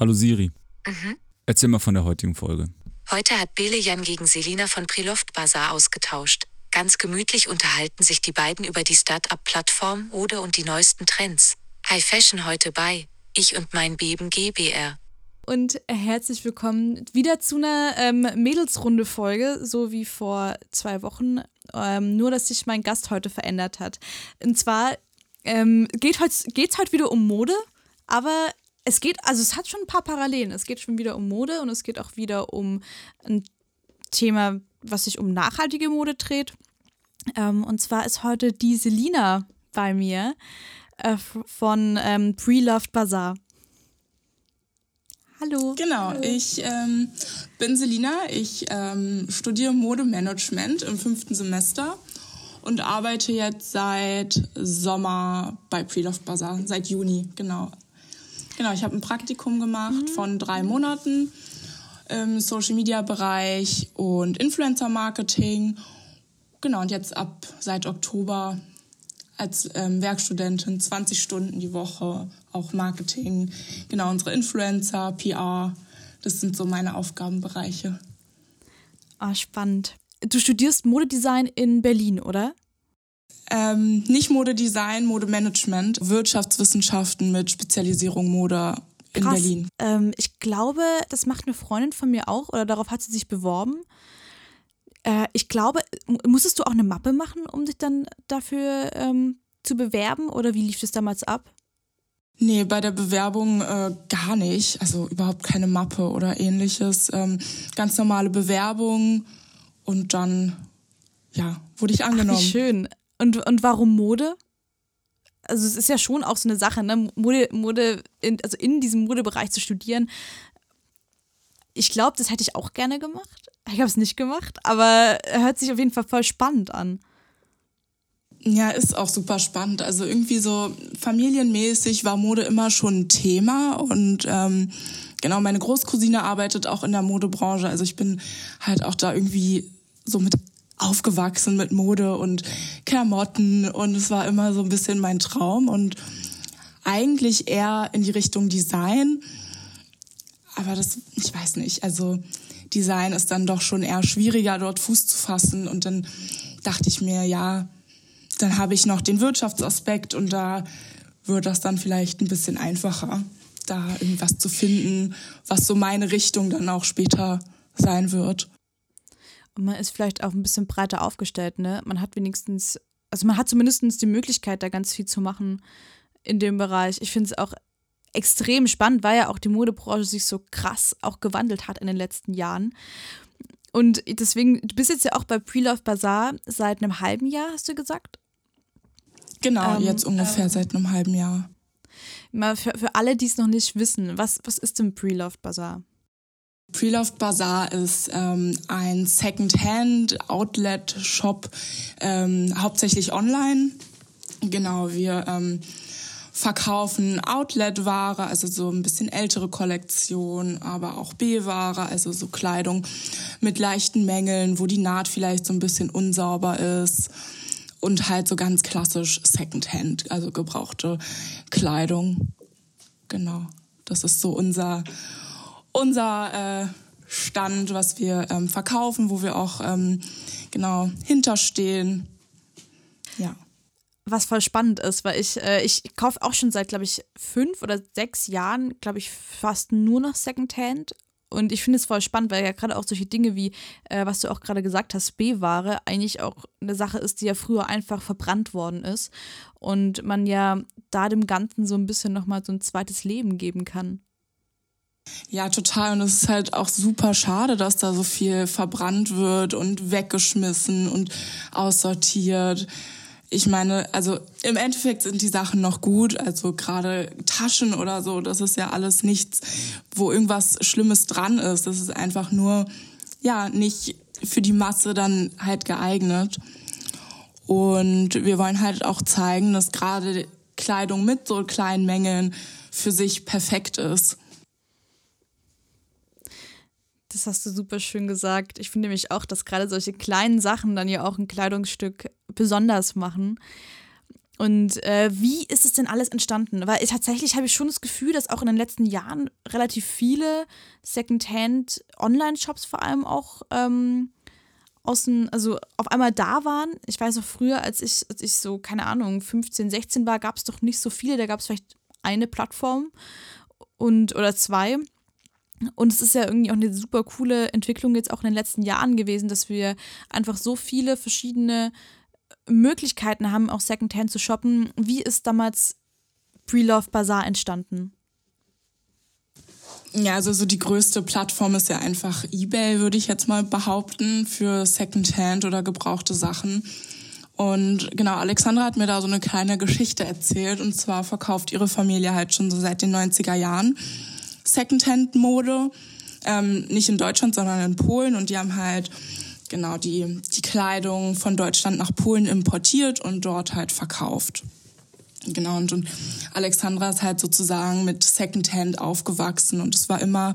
Hallo Siri. Mhm. Erzähl mal von der heutigen Folge. Heute hat Bele Jan gegen Selina von Preloft Bazaar ausgetauscht. Ganz gemütlich unterhalten sich die beiden über die Start-up-Plattform Ode und die neuesten Trends. High Fashion heute bei Ich und mein Beben GBR. und herzlich willkommen wieder zu einer ähm, Mädelsrunde-Folge, so wie vor zwei Wochen. Ähm, nur, dass sich mein Gast heute verändert hat. Und zwar ähm, geht es heute, heute wieder um Mode, aber es geht, also es hat schon ein paar Parallelen. Es geht schon wieder um Mode und es geht auch wieder um ein Thema, was sich um nachhaltige Mode dreht. Ähm, und zwar ist heute die Selina bei mir äh, von ähm, Pre-Loved Bazaar. Hallo. Genau, ich ähm, bin Selina, ich ähm, studiere Modemanagement im fünften Semester und arbeite jetzt seit Sommer bei Preloft Bazaar, seit Juni, genau. Genau, ich habe ein Praktikum gemacht von drei Monaten im Social Media Bereich und Influencer Marketing. Genau, und jetzt ab seit Oktober als ähm, Werkstudentin 20 Stunden die Woche, auch Marketing, genau unsere Influencer, PR. Das sind so meine Aufgabenbereiche. Ah, spannend. Du studierst Modedesign in Berlin, oder? Ähm, nicht Modedesign, Modemanagement, Wirtschaftswissenschaften mit Spezialisierung Mode in Krass. Berlin. Ähm, ich glaube, das macht eine Freundin von mir auch, oder darauf hat sie sich beworben. Äh, ich glaube, musstest du auch eine Mappe machen, um dich dann dafür ähm, zu bewerben, oder wie lief das damals ab? Nee, bei der Bewerbung äh, gar nicht. Also überhaupt keine Mappe oder ähnliches. Ähm, ganz normale Bewerbung und dann, ja, wurde ich Ach, angenommen. wie schön. Und, und warum Mode? Also es ist ja schon auch so eine Sache, ne? Mode, Mode in, also in diesem Modebereich zu studieren. Ich glaube, das hätte ich auch gerne gemacht. Ich habe es nicht gemacht, aber hört sich auf jeden Fall voll spannend an. Ja, ist auch super spannend. Also irgendwie so familienmäßig war Mode immer schon ein Thema und ähm, genau, meine Großcousine arbeitet auch in der Modebranche. Also ich bin halt auch da irgendwie so mit aufgewachsen mit Mode und Klamotten und es war immer so ein bisschen mein Traum und eigentlich eher in die Richtung Design. Aber das, ich weiß nicht, also Design ist dann doch schon eher schwieriger, dort Fuß zu fassen. Und dann dachte ich mir, ja, dann habe ich noch den Wirtschaftsaspekt und da wird das dann vielleicht ein bisschen einfacher, da irgendwas zu finden, was so meine Richtung dann auch später sein wird. Man ist vielleicht auch ein bisschen breiter aufgestellt, ne? Man hat wenigstens, also man hat zumindest die Möglichkeit, da ganz viel zu machen in dem Bereich. Ich finde es auch extrem spannend, weil ja auch die Modebranche sich so krass auch gewandelt hat in den letzten Jahren. Und deswegen, du bist jetzt ja auch bei Pre-Love Bazaar seit einem halben Jahr, hast du gesagt? Genau, Ähm, jetzt ungefähr seit einem halben Jahr. Mal für, für alle, die es noch nicht wissen, was, was ist denn Pre-Love Bazaar? Preloved Bazaar ist ähm, ein Second-Hand-Outlet-Shop, ähm, hauptsächlich online. Genau, wir ähm, verkaufen Outlet-Ware, also so ein bisschen ältere Kollektion, aber auch B-Ware, also so Kleidung mit leichten Mängeln, wo die Naht vielleicht so ein bisschen unsauber ist. Und halt so ganz klassisch Second-Hand, also gebrauchte Kleidung. Genau, das ist so unser unser äh, Stand, was wir ähm, verkaufen, wo wir auch ähm, genau hinterstehen. Ja. was voll spannend ist, weil ich, äh, ich kaufe auch schon seit, glaube ich, fünf oder sechs Jahren, glaube ich, fast nur noch Secondhand. Und ich finde es voll spannend, weil ja gerade auch solche Dinge wie, äh, was du auch gerade gesagt hast, B-Ware eigentlich auch eine Sache ist, die ja früher einfach verbrannt worden ist. Und man ja da dem Ganzen so ein bisschen nochmal so ein zweites Leben geben kann. Ja, total. Und es ist halt auch super schade, dass da so viel verbrannt wird und weggeschmissen und aussortiert. Ich meine, also im Endeffekt sind die Sachen noch gut. Also gerade Taschen oder so, das ist ja alles nichts, wo irgendwas Schlimmes dran ist. Das ist einfach nur, ja, nicht für die Masse dann halt geeignet. Und wir wollen halt auch zeigen, dass gerade Kleidung mit so kleinen Mängeln für sich perfekt ist. Das hast du super schön gesagt. Ich finde nämlich auch, dass gerade solche kleinen Sachen dann ja auch ein Kleidungsstück besonders machen. Und äh, wie ist es denn alles entstanden? Weil tatsächlich habe ich schon das Gefühl, dass auch in den letzten Jahren relativ viele Secondhand-Online-Shops vor allem auch ähm, außen, also auf einmal da waren. Ich weiß auch früher, als ich, als ich so, keine Ahnung, 15, 16 war, gab es doch nicht so viele. Da gab es vielleicht eine Plattform und oder zwei. Und es ist ja irgendwie auch eine super coole Entwicklung jetzt auch in den letzten Jahren gewesen, dass wir einfach so viele verschiedene Möglichkeiten haben, auch Secondhand zu shoppen. Wie ist damals Pre-Love Bazaar entstanden? Ja, also so die größte Plattform ist ja einfach eBay, würde ich jetzt mal behaupten, für Secondhand oder gebrauchte Sachen. Und genau, Alexandra hat mir da so eine kleine Geschichte erzählt. Und zwar verkauft ihre Familie halt schon so seit den 90er Jahren Secondhand-Mode. Ähm, nicht in Deutschland, sondern in Polen. Und die haben halt genau die, die Kleidung von Deutschland nach Polen importiert und dort halt verkauft. Genau, und, und Alexandra ist halt sozusagen mit Secondhand aufgewachsen und es war immer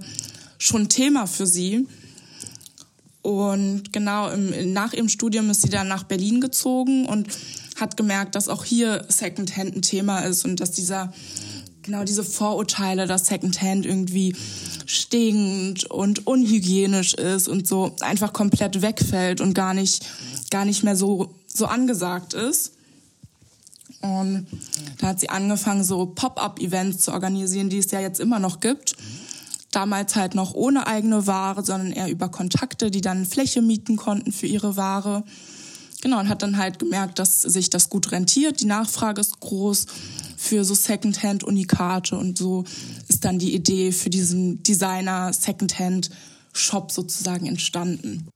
schon Thema für sie. Und genau, im, nach ihrem Studium ist sie dann nach Berlin gezogen und hat gemerkt, dass auch hier Secondhand ein Thema ist und dass dieser, genau diese Vorurteile, dass Secondhand irgendwie stinkend und unhygienisch ist und so einfach komplett wegfällt und gar nicht, gar nicht mehr so, so angesagt ist. Und da hat sie angefangen, so Pop-up-Events zu organisieren, die es ja jetzt immer noch gibt. Damals halt noch ohne eigene Ware, sondern eher über Kontakte, die dann Fläche mieten konnten für ihre Ware. Genau, und hat dann halt gemerkt, dass sich das gut rentiert. Die Nachfrage ist groß für so Secondhand-Unikate und so ist dann die Idee für diesen Designer-Secondhand-Shop sozusagen entstanden.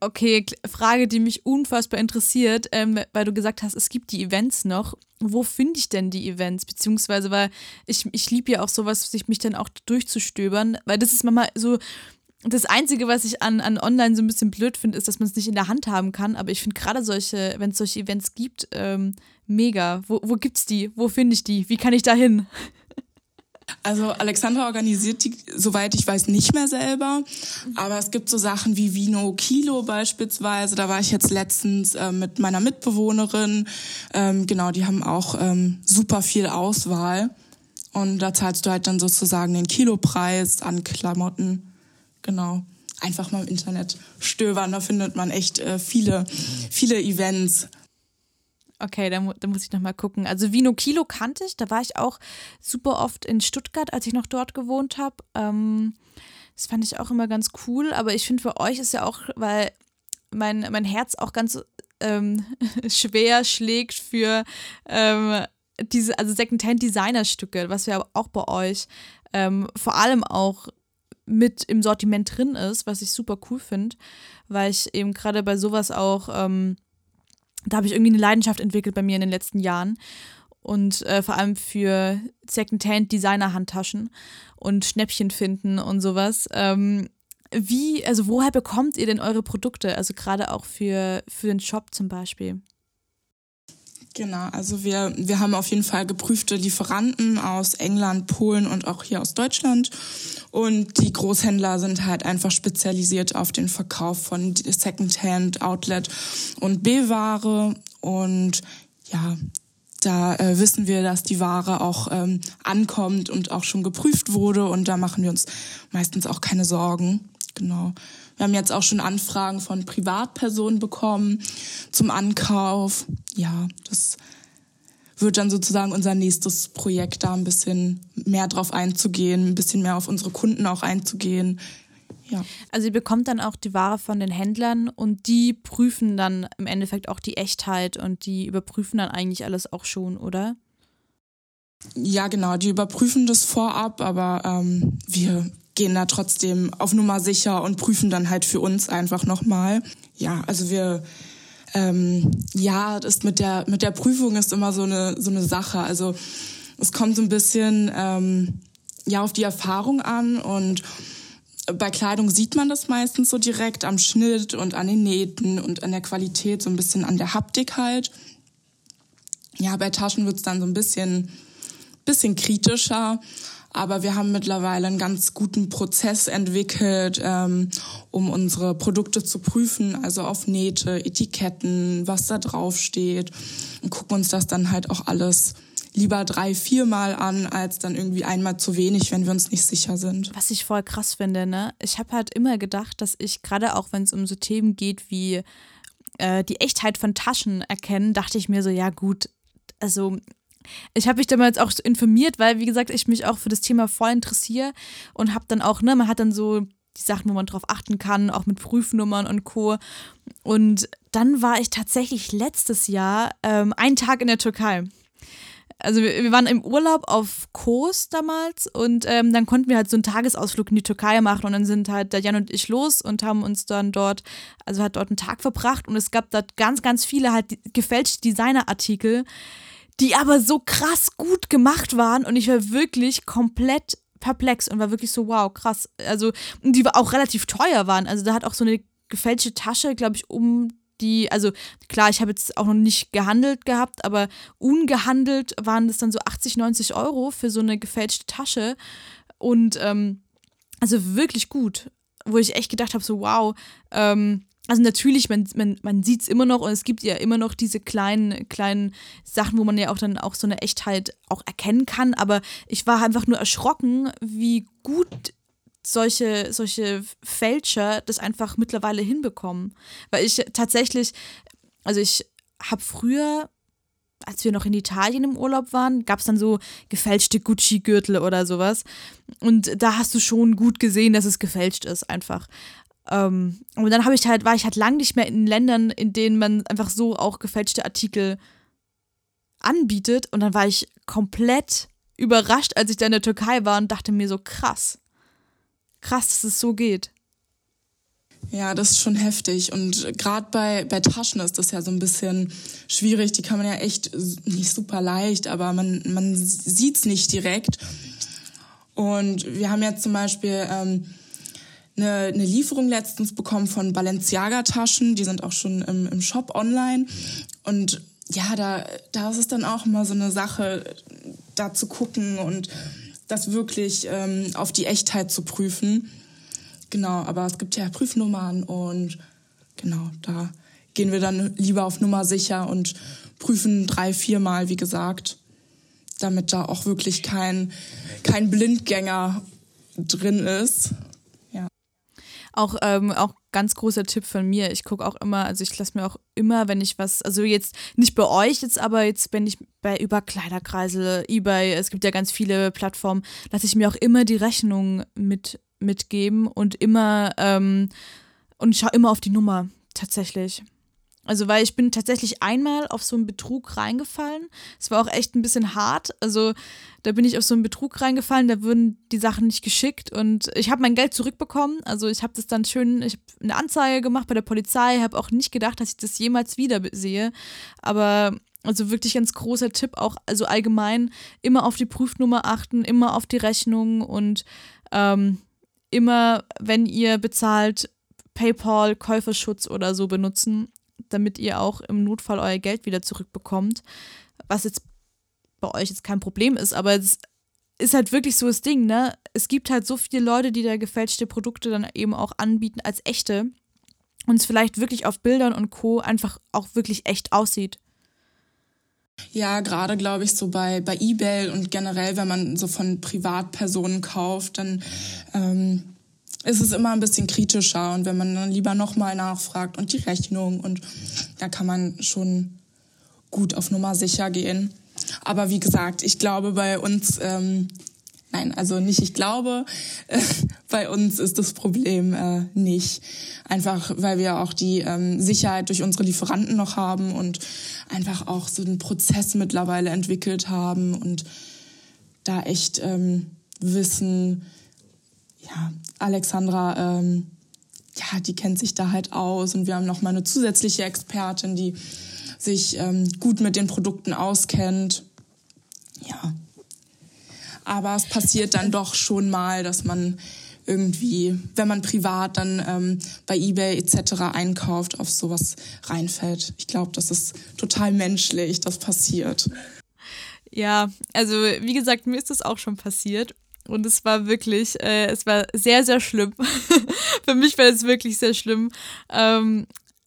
Okay, Frage, die mich unfassbar interessiert, ähm, weil du gesagt hast, es gibt die Events noch. Wo finde ich denn die Events? Beziehungsweise, weil ich, ich liebe ja auch sowas, sich mich dann auch durchzustöbern, weil das ist manchmal so, das Einzige, was ich an, an online so ein bisschen blöd finde, ist, dass man es nicht in der Hand haben kann. Aber ich finde gerade solche, wenn es solche Events gibt, ähm, mega. Wo, wo gibt's die? Wo finde ich die? Wie kann ich da hin? Also Alexandra organisiert die, soweit ich weiß, nicht mehr selber. Aber es gibt so Sachen wie Vino Kilo beispielsweise. Da war ich jetzt letztens äh, mit meiner Mitbewohnerin. Ähm, genau, die haben auch ähm, super viel Auswahl. Und da zahlst du halt dann sozusagen den Kilopreis an Klamotten genau. Einfach mal im Internet stöbern, da findet man echt äh, viele, viele Events. Okay, da, da muss ich nochmal gucken. Also Vino Kilo kannte ich, da war ich auch super oft in Stuttgart, als ich noch dort gewohnt habe. Ähm, das fand ich auch immer ganz cool, aber ich finde für euch ist ja auch, weil mein, mein Herz auch ganz ähm, schwer schlägt für ähm, diese, also Secondhand-Designerstücke, was ja auch bei euch ähm, vor allem auch mit im Sortiment drin ist, was ich super cool finde, weil ich eben gerade bei sowas auch, ähm, da habe ich irgendwie eine Leidenschaft entwickelt bei mir in den letzten Jahren und äh, vor allem für Secondhand Designer Handtaschen und Schnäppchen finden und sowas. Ähm, wie, also woher bekommt ihr denn eure Produkte? Also gerade auch für, für den Shop zum Beispiel. Genau, also wir, wir haben auf jeden Fall geprüfte Lieferanten aus England, Polen und auch hier aus Deutschland. Und die Großhändler sind halt einfach spezialisiert auf den Verkauf von Secondhand, Outlet und B-Ware. Und ja, da äh, wissen wir, dass die Ware auch ähm, ankommt und auch schon geprüft wurde. Und da machen wir uns meistens auch keine Sorgen. Genau. Wir haben jetzt auch schon Anfragen von Privatpersonen bekommen zum Ankauf. Ja, das wird dann sozusagen unser nächstes Projekt, da ein bisschen mehr drauf einzugehen, ein bisschen mehr auf unsere Kunden auch einzugehen. Ja. Also ihr bekommt dann auch die Ware von den Händlern und die prüfen dann im Endeffekt auch die Echtheit und die überprüfen dann eigentlich alles auch schon, oder? Ja, genau, die überprüfen das vorab, aber ähm, wir gehen da trotzdem auf Nummer sicher und prüfen dann halt für uns einfach nochmal. Ja, also wir ähm, ja, das mit der mit der Prüfung ist immer so eine so eine Sache. Also es kommt so ein bisschen ähm, ja auf die Erfahrung an und bei Kleidung sieht man das meistens so direkt am Schnitt und an den Nähten und an der Qualität, so ein bisschen an der Haptik halt. Ja, bei Taschen wird's dann so ein bisschen bisschen kritischer. Aber wir haben mittlerweile einen ganz guten Prozess entwickelt, ähm, um unsere Produkte zu prüfen, also auf Nähte, Etiketten, was da drauf steht und gucken uns das dann halt auch alles lieber drei, viermal an, als dann irgendwie einmal zu wenig, wenn wir uns nicht sicher sind. Was ich voll krass finde, ne? Ich habe halt immer gedacht, dass ich gerade auch, wenn es um so Themen geht wie äh, die Echtheit von Taschen erkennen, dachte ich mir so, ja gut, also ich habe mich damals auch informiert, weil, wie gesagt, ich mich auch für das Thema voll interessiere und habe dann auch, ne, man hat dann so die Sachen, wo man drauf achten kann, auch mit Prüfnummern und Co. Und dann war ich tatsächlich letztes Jahr ähm, einen Tag in der Türkei also wir, wir, waren im Urlaub auf Kos damals und ähm, dann konnten wir halt so einen Tagesausflug in die Türkei machen und dann sind halt der Jan und ich los und haben uns dann dort, also hat dort einen Tag verbracht und es gab dort ganz, ganz viele halt gefälschte Designerartikel, die aber so krass gut gemacht waren und ich war wirklich komplett perplex und war wirklich so, wow, krass. Also, die auch relativ teuer waren. Also da hat auch so eine gefälschte Tasche, glaube ich, um die, also klar, ich habe jetzt auch noch nicht gehandelt gehabt, aber ungehandelt waren das dann so 80, 90 Euro für so eine gefälschte Tasche. Und ähm, also wirklich gut, wo ich echt gedacht habe, so wow, ähm, also natürlich, man, man, man sieht es immer noch und es gibt ja immer noch diese kleinen, kleinen Sachen, wo man ja auch dann auch so eine Echtheit auch erkennen kann. Aber ich war einfach nur erschrocken, wie gut solche, solche Fälscher das einfach mittlerweile hinbekommen. Weil ich tatsächlich, also ich habe früher, als wir noch in Italien im Urlaub waren, gab es dann so gefälschte Gucci-Gürtel oder sowas. Und da hast du schon gut gesehen, dass es gefälscht ist, einfach. Ähm, und dann habe ich halt, war ich halt lang nicht mehr in Ländern, in denen man einfach so auch gefälschte Artikel anbietet. Und dann war ich komplett überrascht, als ich da in der Türkei war und dachte mir so, krass krass, dass es so geht. Ja, das ist schon heftig. Und gerade bei, bei Taschen ist das ja so ein bisschen schwierig. Die kann man ja echt nicht super leicht, aber man, man sieht's nicht direkt. Und wir haben jetzt zum Beispiel ähm, eine, eine Lieferung letztens bekommen von Balenciaga-Taschen. Die sind auch schon im, im Shop online. Und ja, da, da ist es dann auch immer so eine Sache, da zu gucken und das wirklich ähm, auf die Echtheit zu prüfen. Genau, aber es gibt ja Prüfnummern und genau, da gehen wir dann lieber auf Nummer sicher und prüfen drei, viermal, wie gesagt, damit da auch wirklich kein, kein Blindgänger drin ist. Auch, ähm, auch ganz großer Tipp von mir. Ich gucke auch immer, also ich lasse mir auch immer, wenn ich was, also jetzt nicht bei euch jetzt, aber jetzt, wenn ich bei über Kleiderkreise, eBay, es gibt ja ganz viele Plattformen, lasse ich mir auch immer die Rechnung mit, mitgeben und immer, ähm, und schaue immer auf die Nummer, tatsächlich. Also, weil ich bin tatsächlich einmal auf so einen Betrug reingefallen. Es war auch echt ein bisschen hart. Also, da bin ich auf so einen Betrug reingefallen, da wurden die Sachen nicht geschickt und ich habe mein Geld zurückbekommen. Also, ich habe das dann schön, ich habe eine Anzeige gemacht bei der Polizei, habe auch nicht gedacht, dass ich das jemals wieder sehe. Aber also wirklich ganz großer Tipp, auch also allgemein immer auf die Prüfnummer achten, immer auf die Rechnung und ähm, immer, wenn ihr bezahlt, PayPal, Käuferschutz oder so benutzen damit ihr auch im Notfall euer Geld wieder zurückbekommt. Was jetzt bei euch jetzt kein Problem ist, aber es ist halt wirklich so das Ding, ne? Es gibt halt so viele Leute, die da gefälschte Produkte dann eben auch anbieten als echte und es vielleicht wirklich auf Bildern und Co. einfach auch wirklich echt aussieht. Ja, gerade glaube ich so bei, bei Ebay und generell, wenn man so von Privatpersonen kauft, dann ähm, ist es immer ein bisschen kritischer und wenn man dann lieber nochmal nachfragt und die Rechnung und da kann man schon gut auf Nummer sicher gehen. Aber wie gesagt, ich glaube bei uns, ähm, nein, also nicht ich glaube, äh, bei uns ist das Problem äh, nicht. Einfach weil wir auch die ähm, Sicherheit durch unsere Lieferanten noch haben und einfach auch so einen Prozess mittlerweile entwickelt haben und da echt ähm, wissen, ja, Alexandra, ähm, ja, die kennt sich da halt aus und wir haben noch mal eine zusätzliche Expertin, die sich ähm, gut mit den Produkten auskennt. Ja. Aber es passiert dann doch schon mal, dass man irgendwie, wenn man privat dann ähm, bei eBay etc. einkauft, auf sowas reinfällt. Ich glaube, das ist total menschlich, das passiert. Ja, also wie gesagt, mir ist das auch schon passiert. Und es war wirklich, äh, es war sehr, sehr schlimm. Für mich war es wirklich sehr schlimm. Ähm,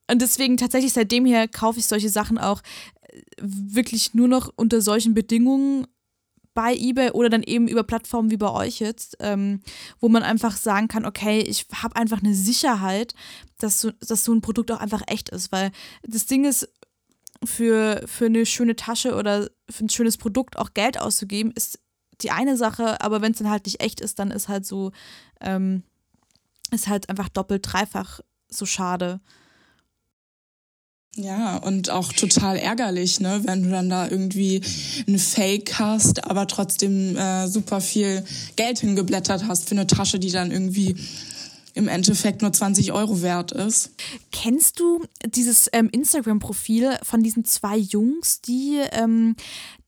und deswegen tatsächlich seitdem her kaufe ich solche Sachen auch äh, wirklich nur noch unter solchen Bedingungen bei eBay oder dann eben über Plattformen wie bei euch jetzt, ähm, wo man einfach sagen kann, okay, ich habe einfach eine Sicherheit, dass so, dass so ein Produkt auch einfach echt ist. Weil das Ding ist, für, für eine schöne Tasche oder für ein schönes Produkt auch Geld auszugeben, ist die eine Sache, aber wenn es dann halt nicht echt ist, dann ist halt so, ähm, ist halt einfach doppelt, dreifach so schade. Ja, und auch total ärgerlich, ne, wenn du dann da irgendwie ein Fake hast, aber trotzdem äh, super viel Geld hingeblättert hast für eine Tasche, die dann irgendwie im Endeffekt nur 20 Euro wert ist. Kennst du dieses ähm, Instagram-Profil von diesen zwei Jungs, die ähm,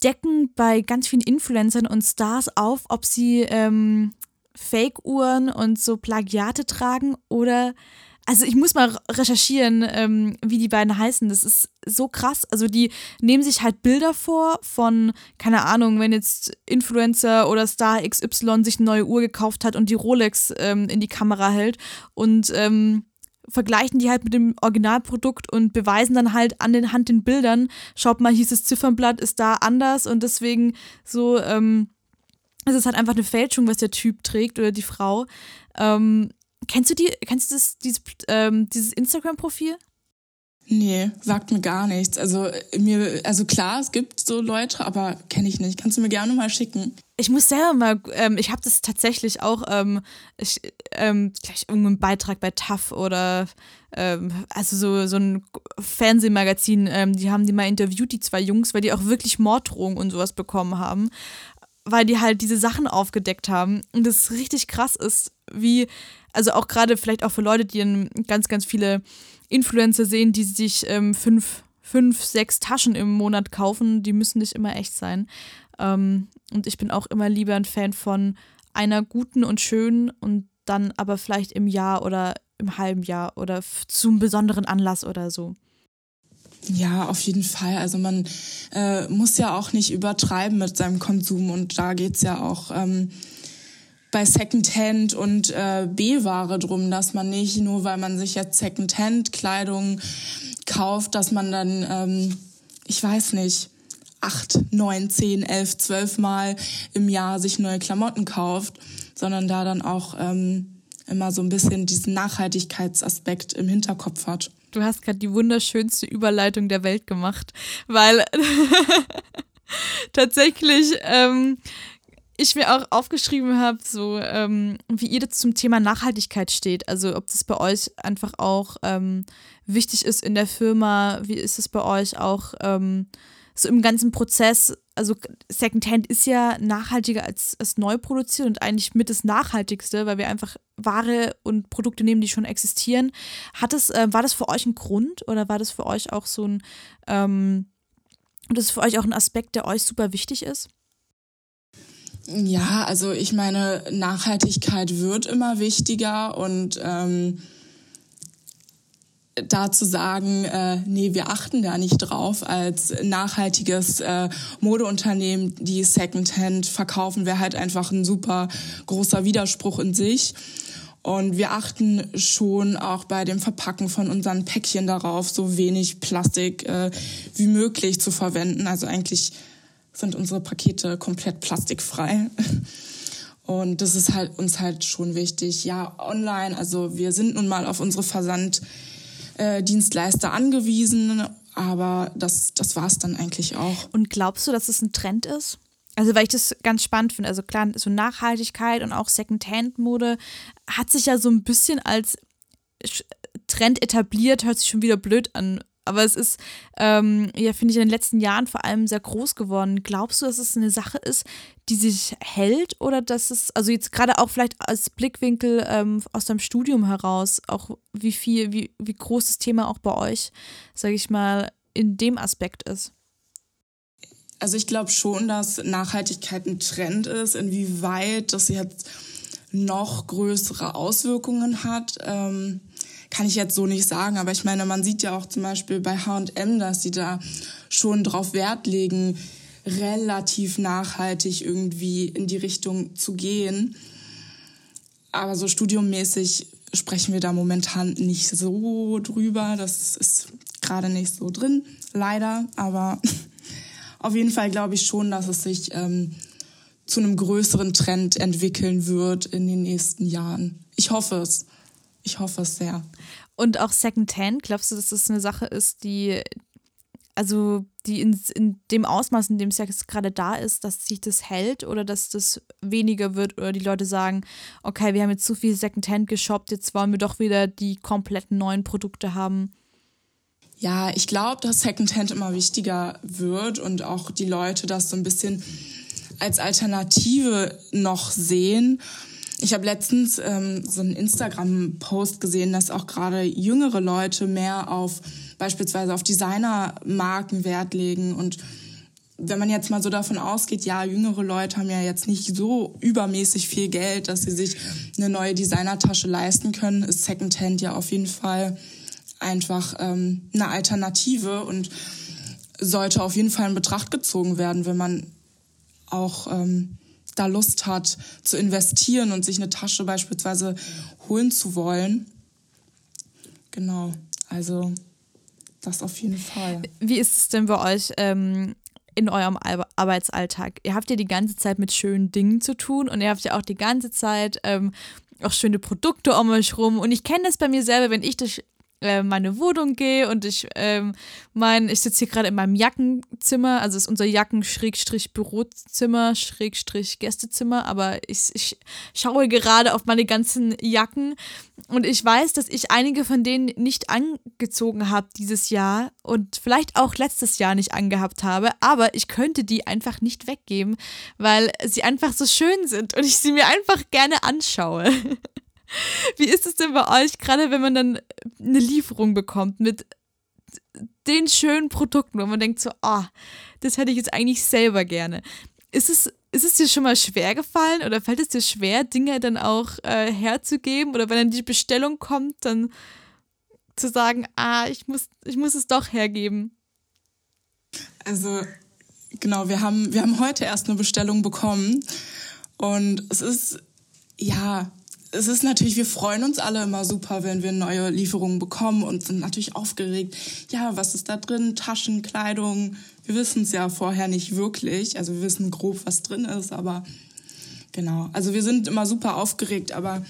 decken bei ganz vielen Influencern und Stars auf, ob sie ähm, Fake-Uhren und so Plagiate tragen oder also ich muss mal recherchieren, ähm, wie die beiden heißen. Das ist so krass. Also die nehmen sich halt Bilder vor von, keine Ahnung, wenn jetzt Influencer oder Star XY sich eine neue Uhr gekauft hat und die Rolex ähm, in die Kamera hält und ähm, vergleichen die halt mit dem Originalprodukt und beweisen dann halt an den Hand den Bildern, schaut mal, hieß das Ziffernblatt, ist da anders und deswegen so, ähm, es ist halt einfach eine Fälschung, was der Typ trägt oder die Frau. Ähm, Kennst du die, kennst du das, dieses, ähm, dieses Instagram-Profil? Nee, sagt mir gar nichts. Also mir, also klar, es gibt so Leute, aber kenne ich nicht. Kannst du mir gerne mal schicken? Ich muss selber mal, ähm, ich habe das tatsächlich auch, ähm, ich, ähm, gleich irgendeinen Beitrag bei TAF oder ähm, also so, so ein Fernsehmagazin, ähm, die haben die mal interviewt, die zwei Jungs, weil die auch wirklich Morddrohungen und sowas bekommen haben, weil die halt diese Sachen aufgedeckt haben. Und das richtig krass ist, wie also auch gerade vielleicht auch für Leute, die ganz, ganz viele Influencer sehen, die sich ähm, fünf, fünf, sechs Taschen im Monat kaufen, die müssen nicht immer echt sein. Ähm, und ich bin auch immer lieber ein Fan von einer guten und schönen und dann aber vielleicht im Jahr oder im halben Jahr oder zum besonderen Anlass oder so. Ja, auf jeden Fall. Also man äh, muss ja auch nicht übertreiben mit seinem Konsum und da geht es ja auch ähm, bei Secondhand und äh, B-Ware drum, dass man nicht nur, weil man sich jetzt Secondhand-Kleidung kauft, dass man dann, ähm, ich weiß nicht, acht, neun, zehn, elf, zwölf Mal im Jahr sich neue Klamotten kauft, sondern da dann auch ähm, immer so ein bisschen diesen Nachhaltigkeitsaspekt im Hinterkopf hat. Du hast gerade die wunderschönste Überleitung der Welt gemacht, weil tatsächlich ähm, ich mir auch aufgeschrieben habe, so ähm, wie ihr zum Thema Nachhaltigkeit steht. Also ob das bei euch einfach auch ähm, wichtig ist in der Firma, wie ist es bei euch auch ähm, so im ganzen Prozess? Also Secondhand ist ja nachhaltiger als, als neu produziert und eigentlich mit das Nachhaltigste, weil wir einfach Ware und Produkte nehmen, die schon existieren. Hat es, äh, war das für euch ein Grund oder war das für euch auch so ein, ähm, das ist für euch auch ein Aspekt, der euch super wichtig ist? Ja, also ich meine, Nachhaltigkeit wird immer wichtiger und ähm, da zu sagen, äh, nee, wir achten da nicht drauf, als nachhaltiges äh, Modeunternehmen, die Secondhand verkaufen, wäre halt einfach ein super großer Widerspruch in sich. Und wir achten schon auch bei dem Verpacken von unseren Päckchen darauf, so wenig Plastik äh, wie möglich zu verwenden. Also eigentlich sind unsere Pakete komplett plastikfrei. Und das ist halt uns halt schon wichtig. Ja, online, also wir sind nun mal auf unsere Versanddienstleister angewiesen, aber das, das war es dann eigentlich auch. Und glaubst du, dass es ein Trend ist? Also, weil ich das ganz spannend finde. Also, klar, so Nachhaltigkeit und auch Secondhand-Mode hat sich ja so ein bisschen als Trend etabliert, hört sich schon wieder blöd an, aber es ist, ähm, ja, finde ich, in den letzten Jahren vor allem sehr groß geworden. Glaubst du, dass es eine Sache ist, die sich hält oder dass es, also jetzt gerade auch vielleicht als Blickwinkel ähm, aus deinem Studium heraus, auch wie viel, wie, wie groß das Thema auch bei euch, sage ich mal, in dem Aspekt ist? Also ich glaube schon, dass Nachhaltigkeit ein Trend ist, inwieweit das jetzt noch größere Auswirkungen hat. Ähm kann ich jetzt so nicht sagen, aber ich meine, man sieht ja auch zum Beispiel bei H&M, dass sie da schon drauf Wert legen, relativ nachhaltig irgendwie in die Richtung zu gehen. Aber so studiummäßig sprechen wir da momentan nicht so drüber. Das ist gerade nicht so drin, leider. Aber auf jeden Fall glaube ich schon, dass es sich ähm, zu einem größeren Trend entwickeln wird in den nächsten Jahren. Ich hoffe es. Ich hoffe es sehr. Und auch Secondhand, glaubst du, dass das eine Sache ist, die, also die in, in dem Ausmaß, in dem es jetzt gerade da ist, dass sich das hält oder dass das weniger wird oder die Leute sagen, okay, wir haben jetzt zu viel Secondhand geshoppt, jetzt wollen wir doch wieder die kompletten neuen Produkte haben? Ja, ich glaube, dass Secondhand immer wichtiger wird und auch die Leute das so ein bisschen als Alternative noch sehen. Ich habe letztens ähm, so einen Instagram-Post gesehen, dass auch gerade jüngere Leute mehr auf beispielsweise auf Designermarken Wert legen. Und wenn man jetzt mal so davon ausgeht, ja, jüngere Leute haben ja jetzt nicht so übermäßig viel Geld, dass sie sich eine neue Designertasche leisten können, ist Secondhand ja auf jeden Fall einfach ähm, eine Alternative und sollte auf jeden Fall in Betracht gezogen werden, wenn man auch ähm, da Lust hat zu investieren und sich eine Tasche beispielsweise holen zu wollen. Genau, also das auf jeden Fall. Wie ist es denn bei euch ähm, in eurem Arbeitsalltag? Ihr habt ja die ganze Zeit mit schönen Dingen zu tun und ihr habt ja auch die ganze Zeit ähm, auch schöne Produkte um euch rum. Und ich kenne das bei mir selber, wenn ich durch äh, meine Wohnung gehe und ich ähm, mein, ich sitze hier gerade in meinem Jackenzimmer, also ist unser Jacken-Bürozimmer, Schrägstrich Gästezimmer, aber ich, ich schaue gerade auf meine ganzen Jacken. Und ich weiß, dass ich einige von denen nicht angezogen habe dieses Jahr und vielleicht auch letztes Jahr nicht angehabt habe, aber ich könnte die einfach nicht weggeben, weil sie einfach so schön sind und ich sie mir einfach gerne anschaue. Wie ist es denn bei euch, gerade wenn man dann eine Lieferung bekommt mit den schönen Produkten, wo man denkt so, ah, oh, das hätte ich jetzt eigentlich selber gerne. Ist es, ist es dir schon mal schwer gefallen oder fällt es dir schwer, Dinge dann auch äh, herzugeben? Oder wenn dann die Bestellung kommt, dann zu sagen, ah, ich muss, ich muss es doch hergeben? Also, genau, wir haben, wir haben heute erst eine Bestellung bekommen. Und es ist, ja, es ist natürlich, wir freuen uns alle immer super, wenn wir neue Lieferungen bekommen und sind natürlich aufgeregt. Ja, was ist da drin? Taschen, Kleidung. Wir wissen es ja vorher nicht wirklich. Also wir wissen grob, was drin ist, aber genau. Also wir sind immer super aufgeregt, aber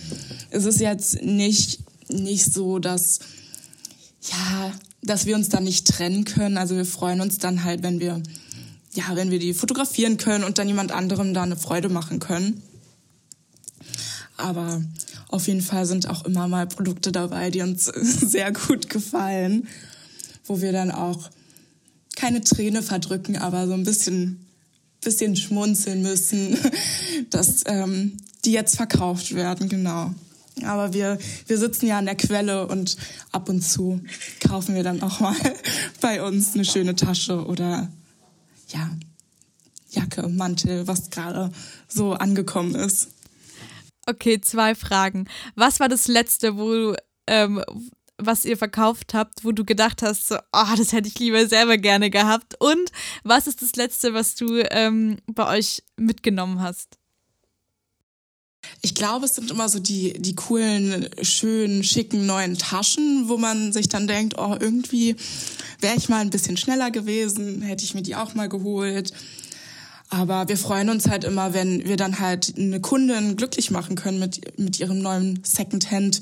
es ist jetzt nicht, nicht so, dass, ja, dass wir uns da nicht trennen können. Also wir freuen uns dann halt, wenn wir, ja, wenn wir die fotografieren können und dann jemand anderem da eine Freude machen können. Aber auf jeden Fall sind auch immer mal Produkte dabei, die uns sehr gut gefallen, wo wir dann auch keine Träne verdrücken, aber so ein bisschen, bisschen schmunzeln müssen, dass ähm, die jetzt verkauft werden, genau. Aber wir, wir sitzen ja an der Quelle und ab und zu kaufen wir dann auch mal bei uns eine schöne Tasche oder ja, Jacke, Mantel, was gerade so angekommen ist. Okay, zwei Fragen. Was war das letzte, wo ähm, was ihr verkauft habt, wo du gedacht hast, so, oh, das hätte ich lieber selber gerne gehabt? Und was ist das letzte, was du ähm, bei euch mitgenommen hast? Ich glaube, es sind immer so die, die coolen, schönen, schicken neuen Taschen, wo man sich dann denkt, oh, irgendwie wäre ich mal ein bisschen schneller gewesen, hätte ich mir die auch mal geholt. Aber wir freuen uns halt immer, wenn wir dann halt eine Kundin glücklich machen können mit, mit ihrem neuen Secondhand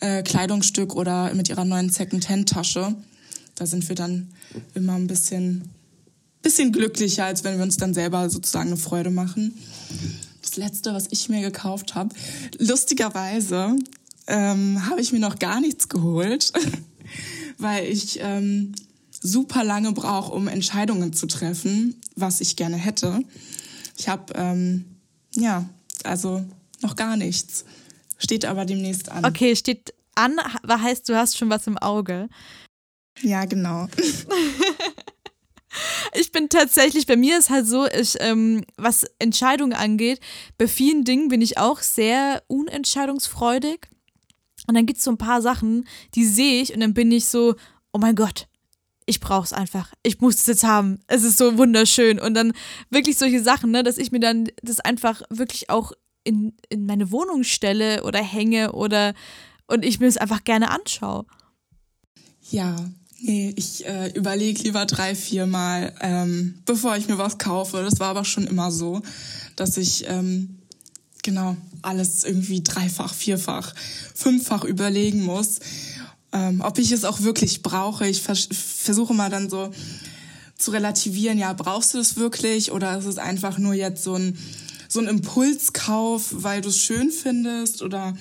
äh, Kleidungsstück oder mit ihrer neuen Secondhand Tasche. Da sind wir dann immer ein bisschen, bisschen glücklicher, als wenn wir uns dann selber sozusagen eine Freude machen. Das letzte, was ich mir gekauft habe, lustigerweise ähm, habe ich mir noch gar nichts geholt, weil ich ähm, super lange brauche, um Entscheidungen zu treffen, was ich gerne hätte. Ich habe, ähm, ja, also noch gar nichts. Steht aber demnächst an. Okay, steht an, heißt, du hast schon was im Auge. Ja, genau. ich bin tatsächlich, bei mir ist halt so, ich, ähm, was Entscheidungen angeht, bei vielen Dingen bin ich auch sehr unentscheidungsfreudig. Und dann gibt es so ein paar Sachen, die sehe ich und dann bin ich so, oh mein Gott, ich brauch's einfach. Ich muss es jetzt haben. Es ist so wunderschön. Und dann wirklich solche Sachen, ne, dass ich mir dann das einfach wirklich auch in, in meine Wohnung stelle oder hänge oder und ich mir es einfach gerne anschaue. Ja, nee, ich äh, überlege lieber drei, vier Mal, ähm, bevor ich mir was kaufe. Das war aber schon immer so, dass ich ähm, genau alles irgendwie dreifach, vierfach, fünffach überlegen muss, ähm, ob ich es auch wirklich brauche. Ich vers versuche mal dann so zu relativieren, ja, brauchst du es wirklich oder ist es einfach nur jetzt so ein, so ein Impulskauf, weil du es schön findest oder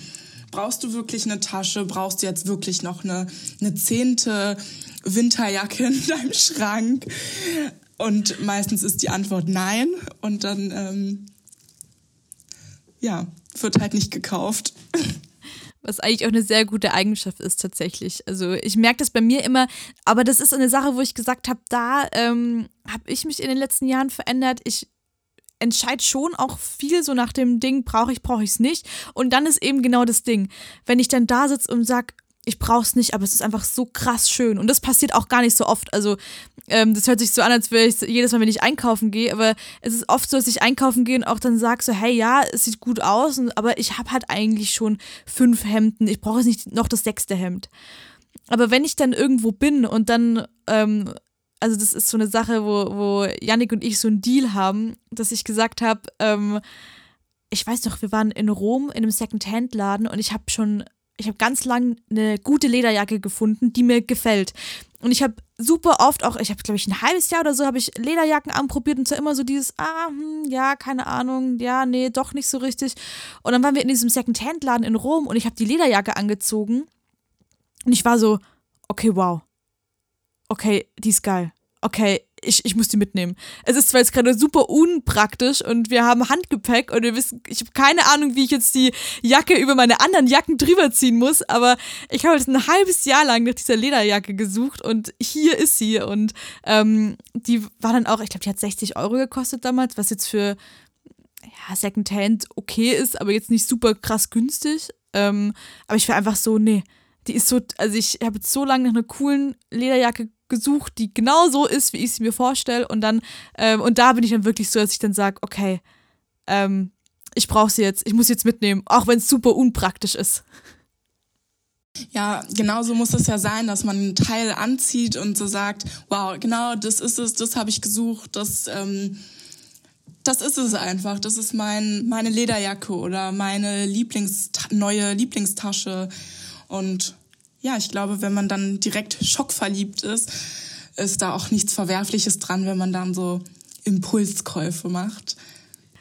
brauchst du wirklich eine Tasche, brauchst du jetzt wirklich noch eine, eine zehnte Winterjacke in deinem Schrank? Und meistens ist die Antwort nein und dann, ähm, ja, wird halt nicht gekauft. Was eigentlich auch eine sehr gute Eigenschaft ist tatsächlich. Also ich merke das bei mir immer, aber das ist eine Sache, wo ich gesagt habe, da ähm, habe ich mich in den letzten Jahren verändert. Ich entscheide schon auch viel so nach dem Ding, brauche ich, brauche ich es nicht. Und dann ist eben genau das Ding, wenn ich dann da sitze und sage, ich brauche es nicht, aber es ist einfach so krass schön. Und das passiert auch gar nicht so oft. Also, ähm, das hört sich so an, als wäre ich jedes Mal, wenn ich einkaufen gehe, aber es ist oft so, dass ich einkaufen gehe und auch dann sage so, hey, ja, es sieht gut aus, und, aber ich habe halt eigentlich schon fünf Hemden. Ich brauche jetzt nicht noch das sechste Hemd. Aber wenn ich dann irgendwo bin und dann, ähm, also das ist so eine Sache, wo, wo Yannick und ich so einen Deal haben, dass ich gesagt habe, ähm, ich weiß doch, wir waren in Rom in einem Second-Hand-Laden und ich habe schon ich habe ganz lang eine gute Lederjacke gefunden, die mir gefällt. Und ich habe super oft auch, ich habe glaube ich ein halbes Jahr oder so, habe ich Lederjacken anprobiert und zwar immer so dieses, ah, hm, ja, keine Ahnung, ja, nee, doch nicht so richtig. Und dann waren wir in diesem Second-Hand-Laden in Rom und ich habe die Lederjacke angezogen und ich war so, okay, wow. Okay, die ist geil. Okay, ich, ich muss die mitnehmen. Es ist zwar jetzt gerade super unpraktisch und wir haben Handgepäck und wir wissen, ich habe keine Ahnung, wie ich jetzt die Jacke über meine anderen Jacken drüber ziehen muss, aber ich habe jetzt ein halbes Jahr lang nach dieser Lederjacke gesucht und hier ist sie und ähm, die war dann auch, ich glaube, die hat 60 Euro gekostet damals, was jetzt für ja, Secondhand okay ist, aber jetzt nicht super krass günstig. Ähm, aber ich war einfach so, nee, die ist so, also ich habe jetzt so lange nach einer coolen Lederjacke gesucht, die genau so ist, wie ich sie mir vorstelle. Und dann, ähm, und da bin ich dann wirklich so, dass ich dann sage, okay, ähm, ich brauche sie jetzt, ich muss sie jetzt mitnehmen, auch wenn es super unpraktisch ist. Ja, genau so muss es ja sein, dass man einen Teil anzieht und so sagt, wow, genau, das ist es, das habe ich gesucht, das, ähm, das ist es einfach, das ist mein, meine Lederjacke oder meine Lieblings neue Lieblingstasche und ja, ich glaube, wenn man dann direkt schockverliebt ist, ist da auch nichts Verwerfliches dran, wenn man dann so Impulskäufe macht.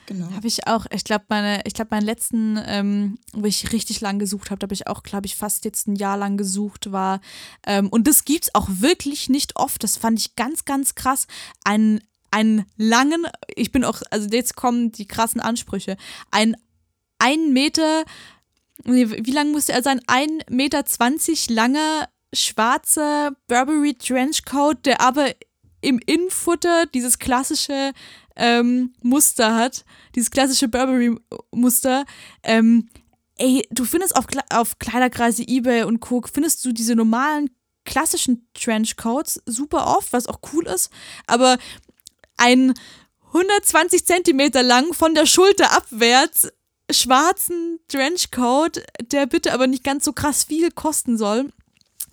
Genau. Habe ich auch. Ich glaube, meine, ich glaube, meinen letzten, ähm, wo ich richtig lang gesucht habe, habe ich auch, glaube ich, fast jetzt ein Jahr lang gesucht, war, ähm, und das gibt es auch wirklich nicht oft. Das fand ich ganz, ganz krass. Einen, einen langen, ich bin auch, also jetzt kommen die krassen Ansprüche, ein ein Meter wie lang musste er sein? 1,20 Meter langer, schwarzer Burberry Trenchcoat, der aber im Innenfutter dieses klassische ähm, Muster hat, dieses klassische Burberry-Muster. Ähm, ey, du findest auf, auf Kleiderkreise, Ebay und Co. findest du diese normalen klassischen Trenchcoats super oft, was auch cool ist, aber ein 120 Zentimeter lang von der Schulter abwärts schwarzen Trenchcoat, der bitte aber nicht ganz so krass viel kosten soll.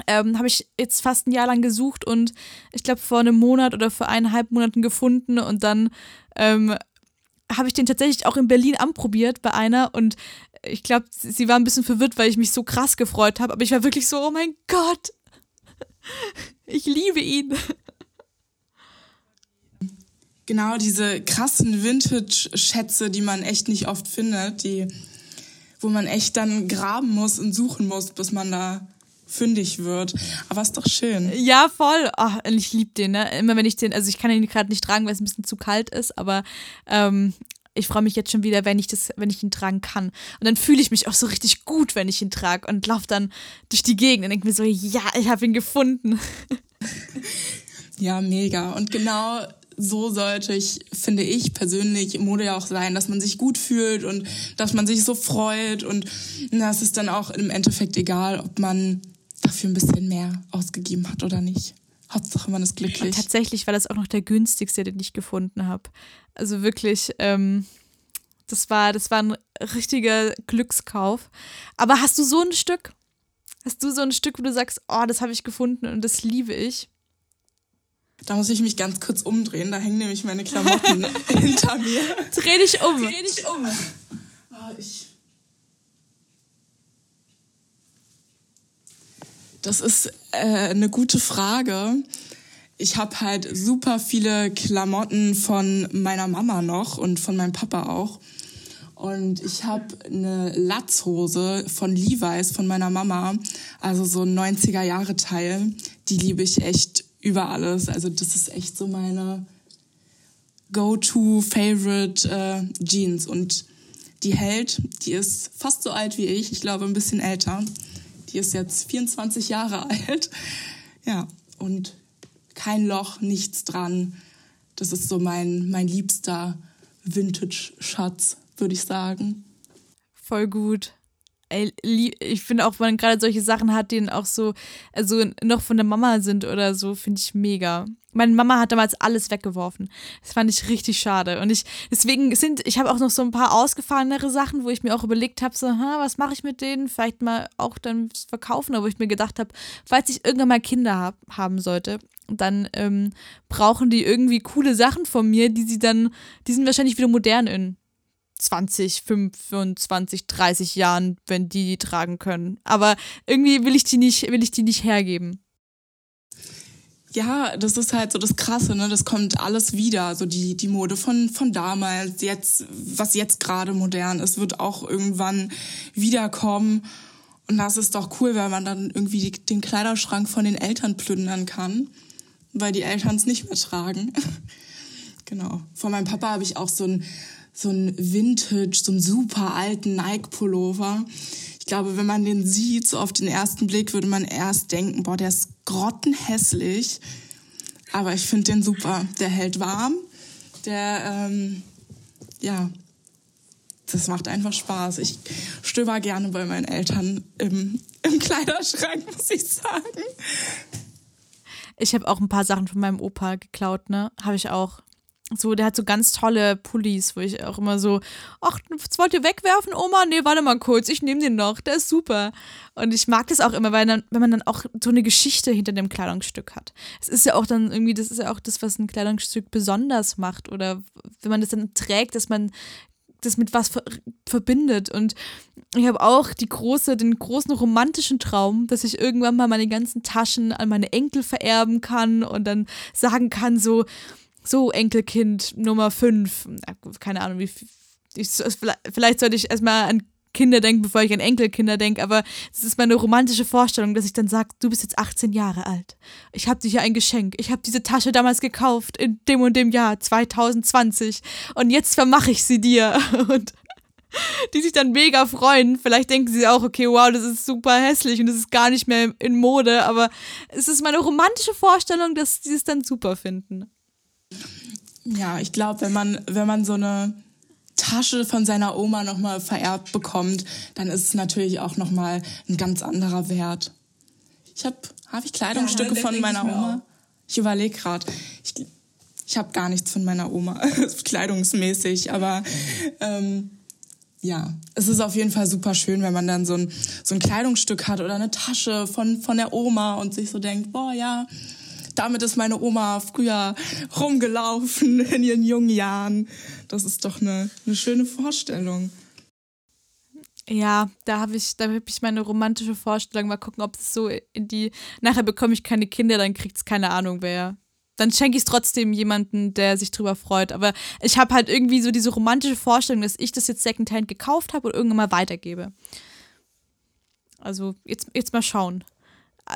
Ähm, habe ich jetzt fast ein Jahr lang gesucht und ich glaube vor einem Monat oder vor eineinhalb Monaten gefunden und dann ähm, habe ich den tatsächlich auch in Berlin anprobiert bei einer und ich glaube, sie war ein bisschen verwirrt, weil ich mich so krass gefreut habe, aber ich war wirklich so, oh mein Gott, ich liebe ihn. Genau, diese krassen Vintage-Schätze, die man echt nicht oft findet, die, wo man echt dann graben muss und suchen muss, bis man da fündig wird. Aber ist doch schön. Ja, voll. Oh, ich liebe den, ne? Immer wenn ich den, also ich kann ihn gerade nicht tragen, weil es ein bisschen zu kalt ist, aber ähm, ich freue mich jetzt schon wieder, wenn ich das, wenn ich ihn tragen kann. Und dann fühle ich mich auch so richtig gut, wenn ich ihn trage und laufe dann durch die Gegend und denke mir so, ja, ich habe ihn gefunden. Ja, mega. Und genau so sollte ich, finde ich persönlich, Mode ja auch sein, dass man sich gut fühlt und dass man sich so freut und das ist dann auch im Endeffekt egal, ob man dafür ein bisschen mehr ausgegeben hat oder nicht. Hauptsache man ist glücklich. Und tatsächlich war das auch noch der günstigste, den ich gefunden habe. Also wirklich, ähm, das war, das war ein richtiger Glückskauf. Aber hast du so ein Stück? Hast du so ein Stück, wo du sagst, oh, das habe ich gefunden und das liebe ich? Da muss ich mich ganz kurz umdrehen. Da hängen nämlich meine Klamotten hinter mir. Dreh dich um. Dreh dich um. Oh, ich das ist äh, eine gute Frage. Ich habe halt super viele Klamotten von meiner Mama noch und von meinem Papa auch. Und ich habe eine Latzhose von Levi's von meiner Mama, also so ein 90er Jahre Teil. Die liebe ich echt über alles. Also das ist echt so meine go-to favorite äh, Jeans und die hält, die ist fast so alt wie ich, ich glaube ein bisschen älter. Die ist jetzt 24 Jahre alt. Ja, und kein Loch, nichts dran. Das ist so mein, mein liebster Vintage-Schatz, würde ich sagen. Voll gut. Ich finde auch, wenn man gerade solche Sachen hat, die auch so, also noch von der Mama sind oder so, finde ich mega. Meine Mama hat damals alles weggeworfen. Das fand ich richtig schade. Und ich, deswegen sind, ich habe auch noch so ein paar ausgefallenere Sachen, wo ich mir auch überlegt habe, so, ha, was mache ich mit denen? Vielleicht mal auch dann verkaufen, aber wo ich mir gedacht habe, falls ich irgendwann mal Kinder hab, haben sollte, dann ähm, brauchen die irgendwie coole Sachen von mir, die sie dann, die sind wahrscheinlich wieder modern in 20, 25, 30 Jahren, wenn die die tragen können. Aber irgendwie will ich die nicht, will ich die nicht hergeben ja, das ist halt so das Krasse, ne? Das kommt alles wieder. So die, die Mode von, von damals, jetzt, was jetzt gerade modern ist, wird auch irgendwann wiederkommen. Und das ist doch cool, weil man dann irgendwie den Kleiderschrank von den Eltern plündern kann, weil die Eltern es nicht mehr tragen. genau. Von meinem Papa habe ich auch so ein, so ein Vintage, so einen super alten Nike-Pullover ich glaube, wenn man den sieht, so auf den ersten Blick, würde man erst denken, boah, der ist grottenhässlich. Aber ich finde den super. Der hält warm. Der, ähm, ja, das macht einfach Spaß. Ich stöber gerne bei meinen Eltern im, im Kleiderschrank, muss ich sagen. Ich habe auch ein paar Sachen von meinem Opa geklaut, ne? Habe ich auch. So, der hat so ganz tolle Pullis, wo ich auch immer so, ach, das wollt ihr wegwerfen, Oma? Nee, warte mal kurz, ich nehme den noch, der ist super. Und ich mag das auch immer, weil dann, wenn man dann auch so eine Geschichte hinter dem Kleidungsstück hat. Es ist ja auch dann irgendwie, das ist ja auch das, was ein Kleidungsstück besonders macht. Oder wenn man das dann trägt, dass man das mit was ver verbindet. Und ich habe auch die große, den großen romantischen Traum, dass ich irgendwann mal meine ganzen Taschen an meine Enkel vererben kann und dann sagen kann, so, so Enkelkind Nummer 5, keine Ahnung, wie ich, vielleicht sollte ich erstmal an Kinder denken, bevor ich an Enkelkinder denke, aber es ist meine romantische Vorstellung, dass ich dann sage, du bist jetzt 18 Jahre alt. Ich habe dir hier ein Geschenk. Ich habe diese Tasche damals gekauft in dem und dem Jahr 2020 und jetzt vermache ich sie dir und die sich dann mega freuen. Vielleicht denken sie auch, okay, wow, das ist super hässlich und das ist gar nicht mehr in Mode, aber es ist meine romantische Vorstellung, dass sie es dann super finden. Ja, ich glaube, wenn man, wenn man so eine Tasche von seiner Oma nochmal vererbt bekommt, dann ist es natürlich auch nochmal ein ganz anderer Wert. Ich habe hab ich Kleidungsstücke ja, von meiner Oma? Ich überlege gerade. Ich, ich habe gar nichts von meiner Oma, kleidungsmäßig, aber ähm, ja, es ist auf jeden Fall super schön, wenn man dann so ein, so ein Kleidungsstück hat oder eine Tasche von, von der Oma und sich so denkt, boah, ja, damit ist meine Oma früher rumgelaufen in ihren jungen Jahren. Das ist doch eine, eine schöne Vorstellung. Ja, da habe ich, da habe ich meine romantische Vorstellung. Mal gucken, ob es so in die. Nachher bekomme ich keine Kinder, dann kriegt es keine Ahnung wer. Dann schenke ich es trotzdem jemanden, der sich drüber freut. Aber ich habe halt irgendwie so diese romantische Vorstellung, dass ich das jetzt Secondhand gekauft habe und irgendwann mal weitergebe. Also jetzt, jetzt mal schauen,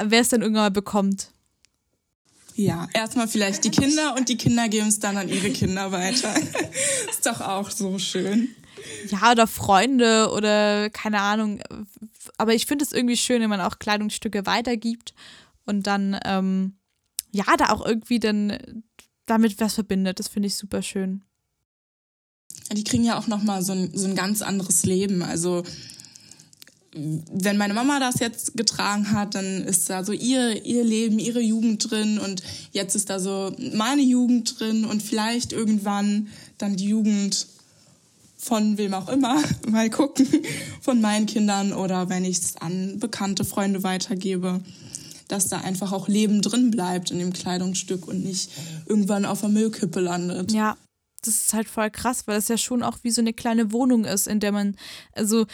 wer es dann irgendwann mal bekommt. Ja, erstmal vielleicht die Kinder und die Kinder geben es dann an ihre Kinder weiter. ist doch auch so schön. Ja, oder Freunde oder keine Ahnung. Aber ich finde es irgendwie schön, wenn man auch Kleidungsstücke weitergibt und dann, ähm, ja, da auch irgendwie dann damit was verbindet. Das finde ich super schön. Die kriegen ja auch nochmal so ein, so ein ganz anderes Leben. Also wenn meine Mama das jetzt getragen hat, dann ist da so ihr, ihr Leben, ihre Jugend drin und jetzt ist da so meine Jugend drin und vielleicht irgendwann dann die Jugend von wem auch immer, mal gucken, von meinen Kindern oder wenn ich es an bekannte Freunde weitergebe, dass da einfach auch Leben drin bleibt in dem Kleidungsstück und nicht irgendwann auf der Müllkippe landet. Ja, das ist halt voll krass, weil das ja schon auch wie so eine kleine Wohnung ist, in der man, also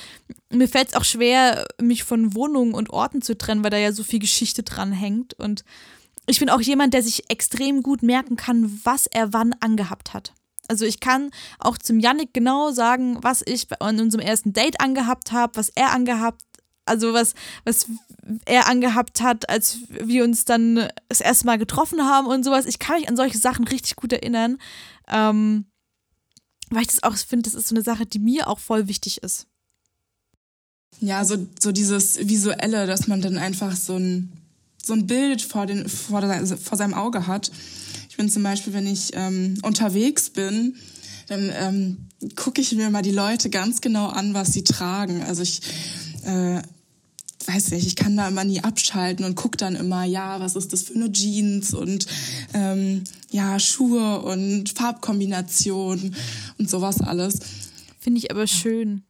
mir fällt es auch schwer, mich von Wohnungen und Orten zu trennen, weil da ja so viel Geschichte dran hängt. Und ich bin auch jemand, der sich extrem gut merken kann, was er wann angehabt hat. Also ich kann auch zum Yannick genau sagen, was ich an unserem ersten Date angehabt habe, was er angehabt, also was, was er angehabt hat, als wir uns dann das erste Mal getroffen haben und sowas. Ich kann mich an solche Sachen richtig gut erinnern. Ähm, weil ich das auch finde, das ist so eine Sache, die mir auch voll wichtig ist. Ja, so, so dieses Visuelle, dass man dann einfach so ein, so ein Bild vor, den, vor, der, vor seinem Auge hat. Ich bin zum Beispiel, wenn ich ähm, unterwegs bin, dann ähm, gucke ich mir mal die Leute ganz genau an, was sie tragen. Also ich äh, weiß nicht, ich kann da immer nie abschalten und guck dann immer, ja, was ist das für eine Jeans und ähm, ja, Schuhe und Farbkombinationen und sowas alles. Finde ich aber schön.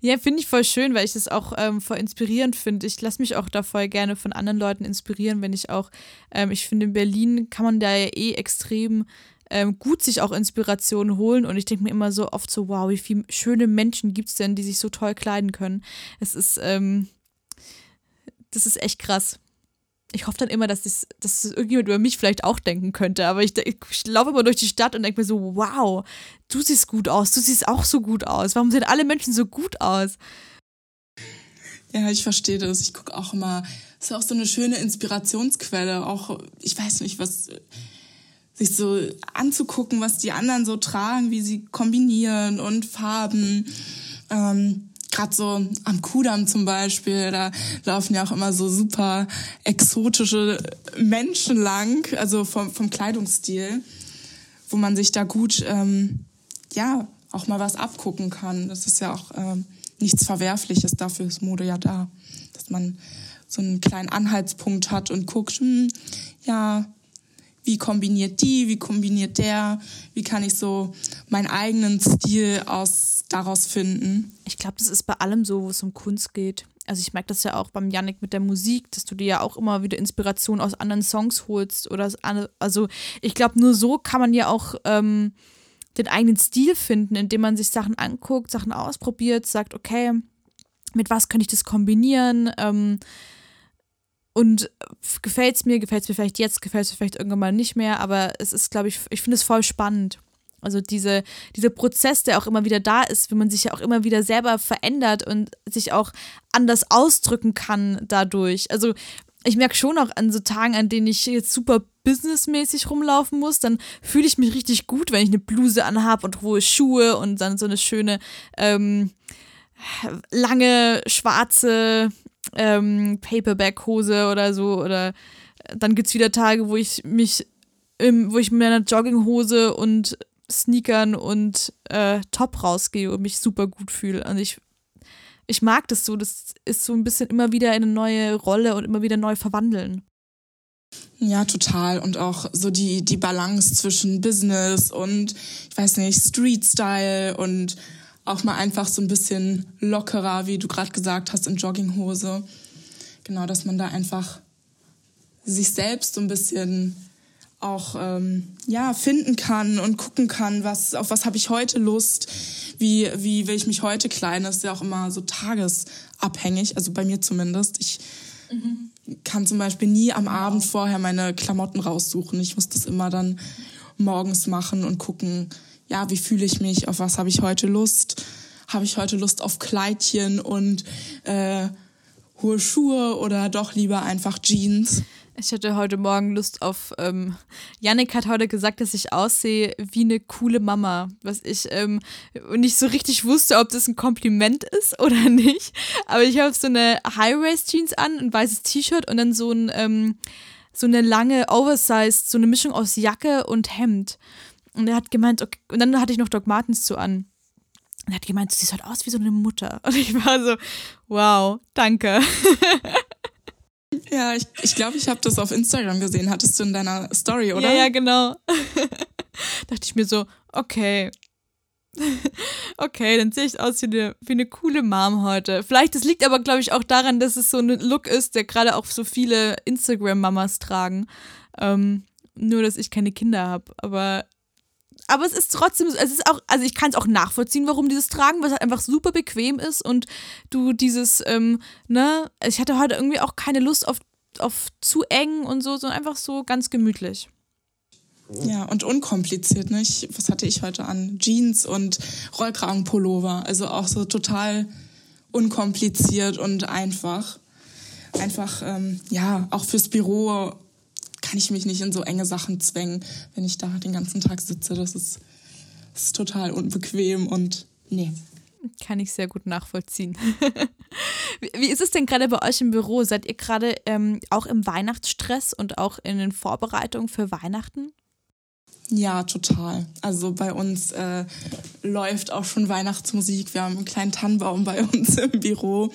Ja, finde ich voll schön, weil ich das auch ähm, voll inspirierend finde. Ich lasse mich auch da voll gerne von anderen Leuten inspirieren, wenn ich auch, ähm, ich finde, in Berlin kann man da ja eh extrem ähm, gut sich auch Inspiration holen. Und ich denke mir immer so oft so, wow, wie viele schöne Menschen gibt es denn, die sich so toll kleiden können. Es ist, ähm, das ist echt krass. Ich hoffe dann immer, dass, das, dass irgendjemand über mich vielleicht auch denken könnte. Aber ich, ich, ich laufe immer durch die Stadt und denke mir so, wow, du siehst gut aus, du siehst auch so gut aus. Warum sehen alle Menschen so gut aus? Ja, ich verstehe das. Ich gucke auch immer, es ist auch so eine schöne Inspirationsquelle. Auch, ich weiß nicht, was sich so anzugucken, was die anderen so tragen, wie sie kombinieren und Farben. Ähm, Gerade so am Kudamm zum Beispiel, da laufen ja auch immer so super exotische Menschen lang, also vom, vom Kleidungsstil, wo man sich da gut, ähm, ja, auch mal was abgucken kann. Das ist ja auch ähm, nichts Verwerfliches, dafür ist Mode ja da, dass man so einen kleinen Anhaltspunkt hat und guckt, hm, ja, wie kombiniert die, wie kombiniert der, wie kann ich so meinen eigenen Stil aus daraus finden. Ich glaube, das ist bei allem so, wo es um Kunst geht. Also ich merke das ja auch beim Yannick mit der Musik, dass du dir ja auch immer wieder Inspiration aus anderen Songs holst oder also ich glaube nur so kann man ja auch ähm, den eigenen Stil finden, indem man sich Sachen anguckt, Sachen ausprobiert, sagt okay, mit was könnte ich das kombinieren? Ähm, und gefällt es mir, gefällt es mir vielleicht jetzt, gefällt es mir vielleicht irgendwann mal nicht mehr, aber es ist, glaube ich, ich finde es voll spannend. Also diese, dieser Prozess, der auch immer wieder da ist, wenn man sich ja auch immer wieder selber verändert und sich auch anders ausdrücken kann dadurch. Also ich merke schon auch an so Tagen, an denen ich jetzt super businessmäßig rumlaufen muss, dann fühle ich mich richtig gut, wenn ich eine Bluse anhabe und hohe Schuhe und dann so eine schöne ähm, lange schwarze ähm, Paperback-Hose oder so. Oder dann gibt es wieder Tage, wo ich mich, im, wo ich mit meiner Jogginghose und Sneakern und äh, Top rausgehe und mich super gut fühle. Und ich, ich mag das so. Das ist so ein bisschen immer wieder eine neue Rolle und immer wieder neu verwandeln. Ja, total. Und auch so die, die Balance zwischen Business und, ich weiß nicht, Street-Style und auch mal einfach so ein bisschen lockerer, wie du gerade gesagt hast, in Jogginghose. Genau, dass man da einfach sich selbst so ein bisschen auch ähm, ja finden kann und gucken kann, was auf was habe ich heute Lust, wie wie will ich mich heute kleiden. Das ist ja auch immer so tagesabhängig, also bei mir zumindest. Ich mhm. kann zum Beispiel nie am Abend vorher meine Klamotten raussuchen. Ich muss das immer dann morgens machen und gucken, ja, wie fühle ich mich, auf was habe ich heute Lust? Habe ich heute Lust auf Kleidchen und äh, hohe Schuhe oder doch lieber einfach Jeans? Ich hatte heute Morgen Lust auf. Ähm, Yannick hat heute gesagt, dass ich aussehe wie eine coole Mama. Was ich ähm, nicht so richtig wusste, ob das ein Kompliment ist oder nicht. Aber ich habe so eine High-Waist-Jeans an, ein weißes T-Shirt und dann so ein. Ähm, so eine lange Oversized, so eine Mischung aus Jacke und Hemd. Und er hat gemeint, okay, und dann hatte ich noch Doc Martens zu an. Und er hat gemeint, du siehst halt aus wie so eine Mutter. Und ich war so, wow, danke. Ja, ich glaube, ich, glaub, ich habe das auf Instagram gesehen. Hattest du in deiner Story, oder? Ja, ja, genau. Dachte ich mir so, okay. okay, dann sehe ich aus wie eine, wie eine coole Mom heute. Vielleicht, das liegt aber, glaube ich, auch daran, dass es so ein Look ist, der gerade auch so viele Instagram-Mamas tragen. Ähm, nur, dass ich keine Kinder habe. Aber aber es ist trotzdem, es ist auch, also ich kann es auch nachvollziehen, warum dieses Tragen, weil es halt einfach super bequem ist und du dieses, ähm, ne, ich hatte heute irgendwie auch keine Lust auf, auf zu eng und so, sondern einfach so ganz gemütlich. Ja, und unkompliziert, nicht? Was hatte ich heute an? Jeans und Rollkragenpullover. Also auch so total unkompliziert und einfach. Einfach, ähm, ja, auch fürs Büro kann ich mich nicht in so enge Sachen zwängen, wenn ich da den ganzen Tag sitze. Das ist, das ist total unbequem und nee. Kann ich sehr gut nachvollziehen. Wie ist es denn gerade bei euch im Büro? Seid ihr gerade ähm, auch im Weihnachtsstress und auch in den Vorbereitungen für Weihnachten? Ja, total. Also bei uns äh, läuft auch schon Weihnachtsmusik. Wir haben einen kleinen Tannenbaum bei uns im Büro.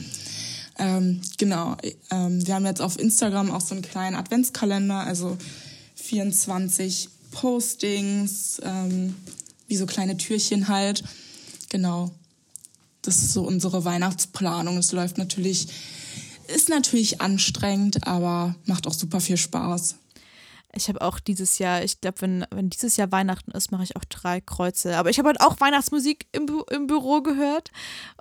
Ähm, genau, ähm, wir haben jetzt auf Instagram auch so einen kleinen Adventskalender, also 24 Postings, ähm, wie so kleine Türchen halt. Genau, das ist so unsere Weihnachtsplanung. Es läuft natürlich, ist natürlich anstrengend, aber macht auch super viel Spaß. Ich habe auch dieses Jahr, ich glaube, wenn, wenn dieses Jahr Weihnachten ist, mache ich auch drei Kreuze. Aber ich habe halt auch Weihnachtsmusik im, Bü im Büro gehört.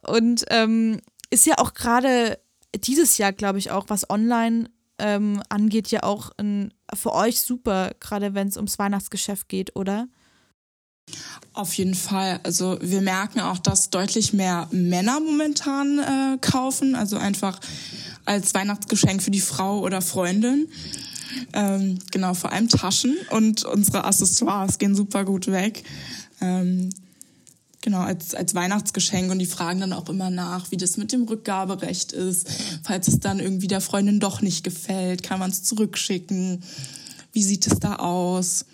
Und ähm, ist ja auch gerade dieses Jahr, glaube ich, auch, was online ähm, angeht, ja auch ein, für euch super, gerade wenn es ums Weihnachtsgeschäft geht, oder? Auf jeden Fall. Also wir merken auch, dass deutlich mehr Männer momentan äh, kaufen, also einfach als Weihnachtsgeschenk für die Frau oder Freundin. Ähm, genau, vor allem Taschen und unsere Accessoires gehen super gut weg. Ähm, Genau, als, als Weihnachtsgeschenk und die fragen dann auch immer nach, wie das mit dem Rückgaberecht ist. Falls es dann irgendwie der Freundin doch nicht gefällt, kann man es zurückschicken. Wie sieht es da aus?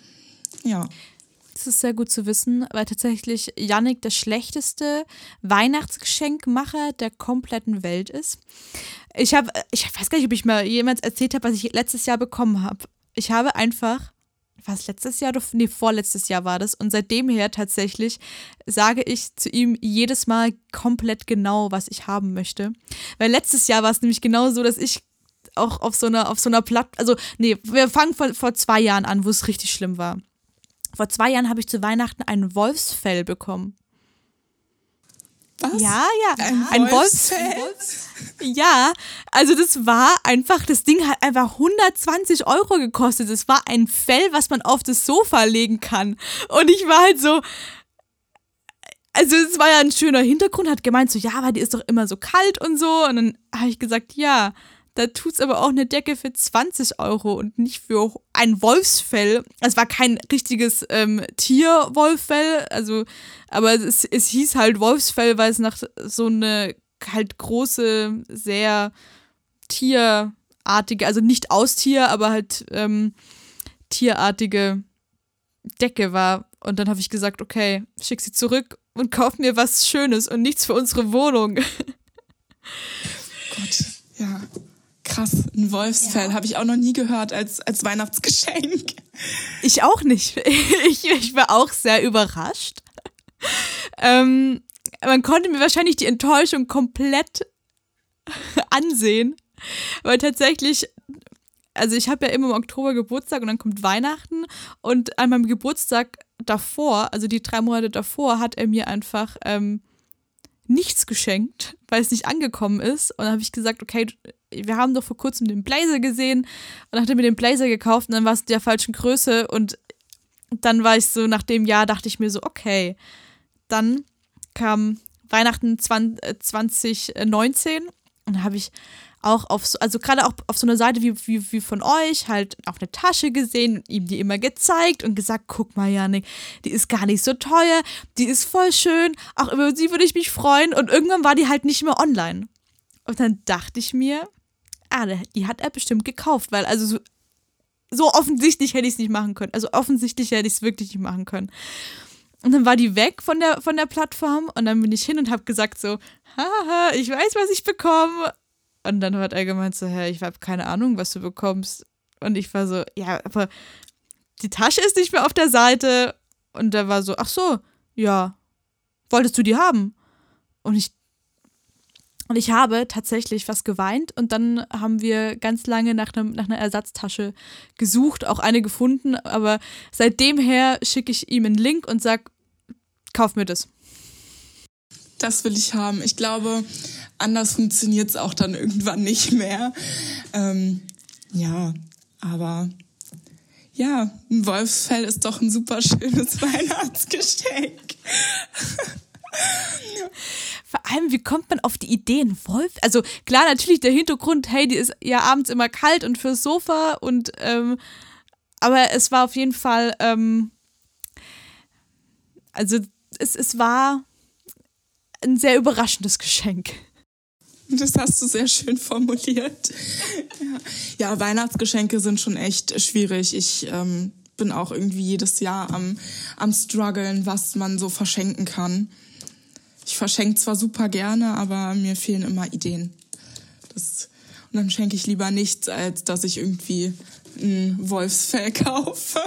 Ja. Das ist sehr gut zu wissen, weil tatsächlich Yannick der schlechteste Weihnachtsgeschenkmacher der kompletten Welt ist. Ich habe, ich weiß gar nicht, ob ich mal jemals erzählt habe, was ich letztes Jahr bekommen habe. Ich habe einfach was letztes Jahr nee, vorletztes Jahr war das. Und seitdem her tatsächlich sage ich zu ihm jedes Mal komplett genau, was ich haben möchte. Weil letztes Jahr war es nämlich genau so, dass ich auch auf so einer, auf so einer Platt, also nee, wir fangen vor, vor zwei Jahren an, wo es richtig schlimm war. Vor zwei Jahren habe ich zu Weihnachten ein Wolfsfell bekommen. Was? Ja, ja. Ein, ein? Wolfs ja, also das war einfach, das Ding hat einfach 120 Euro gekostet. Das war ein Fell, was man auf das Sofa legen kann. Und ich war halt so, also es war ja ein schöner Hintergrund, hat gemeint so, ja, aber die ist doch immer so kalt und so. Und dann habe ich gesagt, ja, da tut es aber auch eine Decke für 20 Euro und nicht für ein Wolfsfell. Es war kein richtiges ähm, Tierwolffell, also, aber es, es hieß halt Wolfsfell, weil es nach so eine halt große, sehr tierartige, also nicht aus Tier, aber halt ähm, tierartige Decke war. Und dann habe ich gesagt, okay, schick sie zurück und kauf mir was Schönes und nichts für unsere Wohnung. Gott, ja krass, ein Wolfsfell ja. habe ich auch noch nie gehört als, als Weihnachtsgeschenk. Ich auch nicht. Ich, ich war auch sehr überrascht. Ähm, man konnte mir wahrscheinlich die Enttäuschung komplett ansehen, weil tatsächlich, also ich habe ja immer im Oktober Geburtstag und dann kommt Weihnachten und an meinem Geburtstag davor, also die drei Monate davor, hat er mir einfach ähm, nichts geschenkt, weil es nicht angekommen ist. Und dann habe ich gesagt, okay, wir haben doch vor kurzem den Blazer gesehen. Und dann hat mir den Blazer gekauft und dann war es der falschen Größe. Und dann war ich so, nach dem Jahr dachte ich mir so, okay, dann kam Weihnachten 2019 und dann habe ich auch auf so, also gerade auch auf so einer Seite wie, wie, wie von euch, halt auf eine Tasche gesehen, ihm die immer gezeigt und gesagt, guck mal, Janik, die ist gar nicht so teuer, die ist voll schön, auch über sie würde ich mich freuen und irgendwann war die halt nicht mehr online. Und dann dachte ich mir, ah, die hat er bestimmt gekauft, weil also so, so offensichtlich hätte ich es nicht machen können. Also offensichtlich hätte ich es wirklich nicht machen können. Und dann war die weg von der, von der Plattform und dann bin ich hin und habe gesagt so, haha, ich weiß, was ich bekomme. Und dann hat er gemeint so, hä, ich habe keine Ahnung, was du bekommst. Und ich war so, ja, aber die Tasche ist nicht mehr auf der Seite. Und er war so, ach so, ja, wolltest du die haben? Und ich und ich habe tatsächlich fast geweint und dann haben wir ganz lange nach, einem, nach einer Ersatztasche gesucht, auch eine gefunden, aber seitdem her schicke ich ihm einen Link und sage, kauf mir das. Das will ich haben. Ich glaube, anders funktioniert es auch dann irgendwann nicht mehr. Ähm, ja, aber ja, ein Wolfsfell ist doch ein super schönes Weihnachtsgeschenk. Vor allem, wie kommt man auf die Idee, ein Wolf? Also klar, natürlich der Hintergrund, hey, die ist ja abends immer kalt und fürs Sofa und ähm, aber es war auf jeden Fall, ähm, also es, es war ein sehr überraschendes Geschenk. Das hast du sehr schön formuliert. Ja, ja Weihnachtsgeschenke sind schon echt schwierig. Ich ähm, bin auch irgendwie jedes Jahr am, am struggeln, was man so verschenken kann. Ich verschenke zwar super gerne, aber mir fehlen immer Ideen. Das, und dann schenke ich lieber nichts, als dass ich irgendwie ein Wolfsfell kaufe.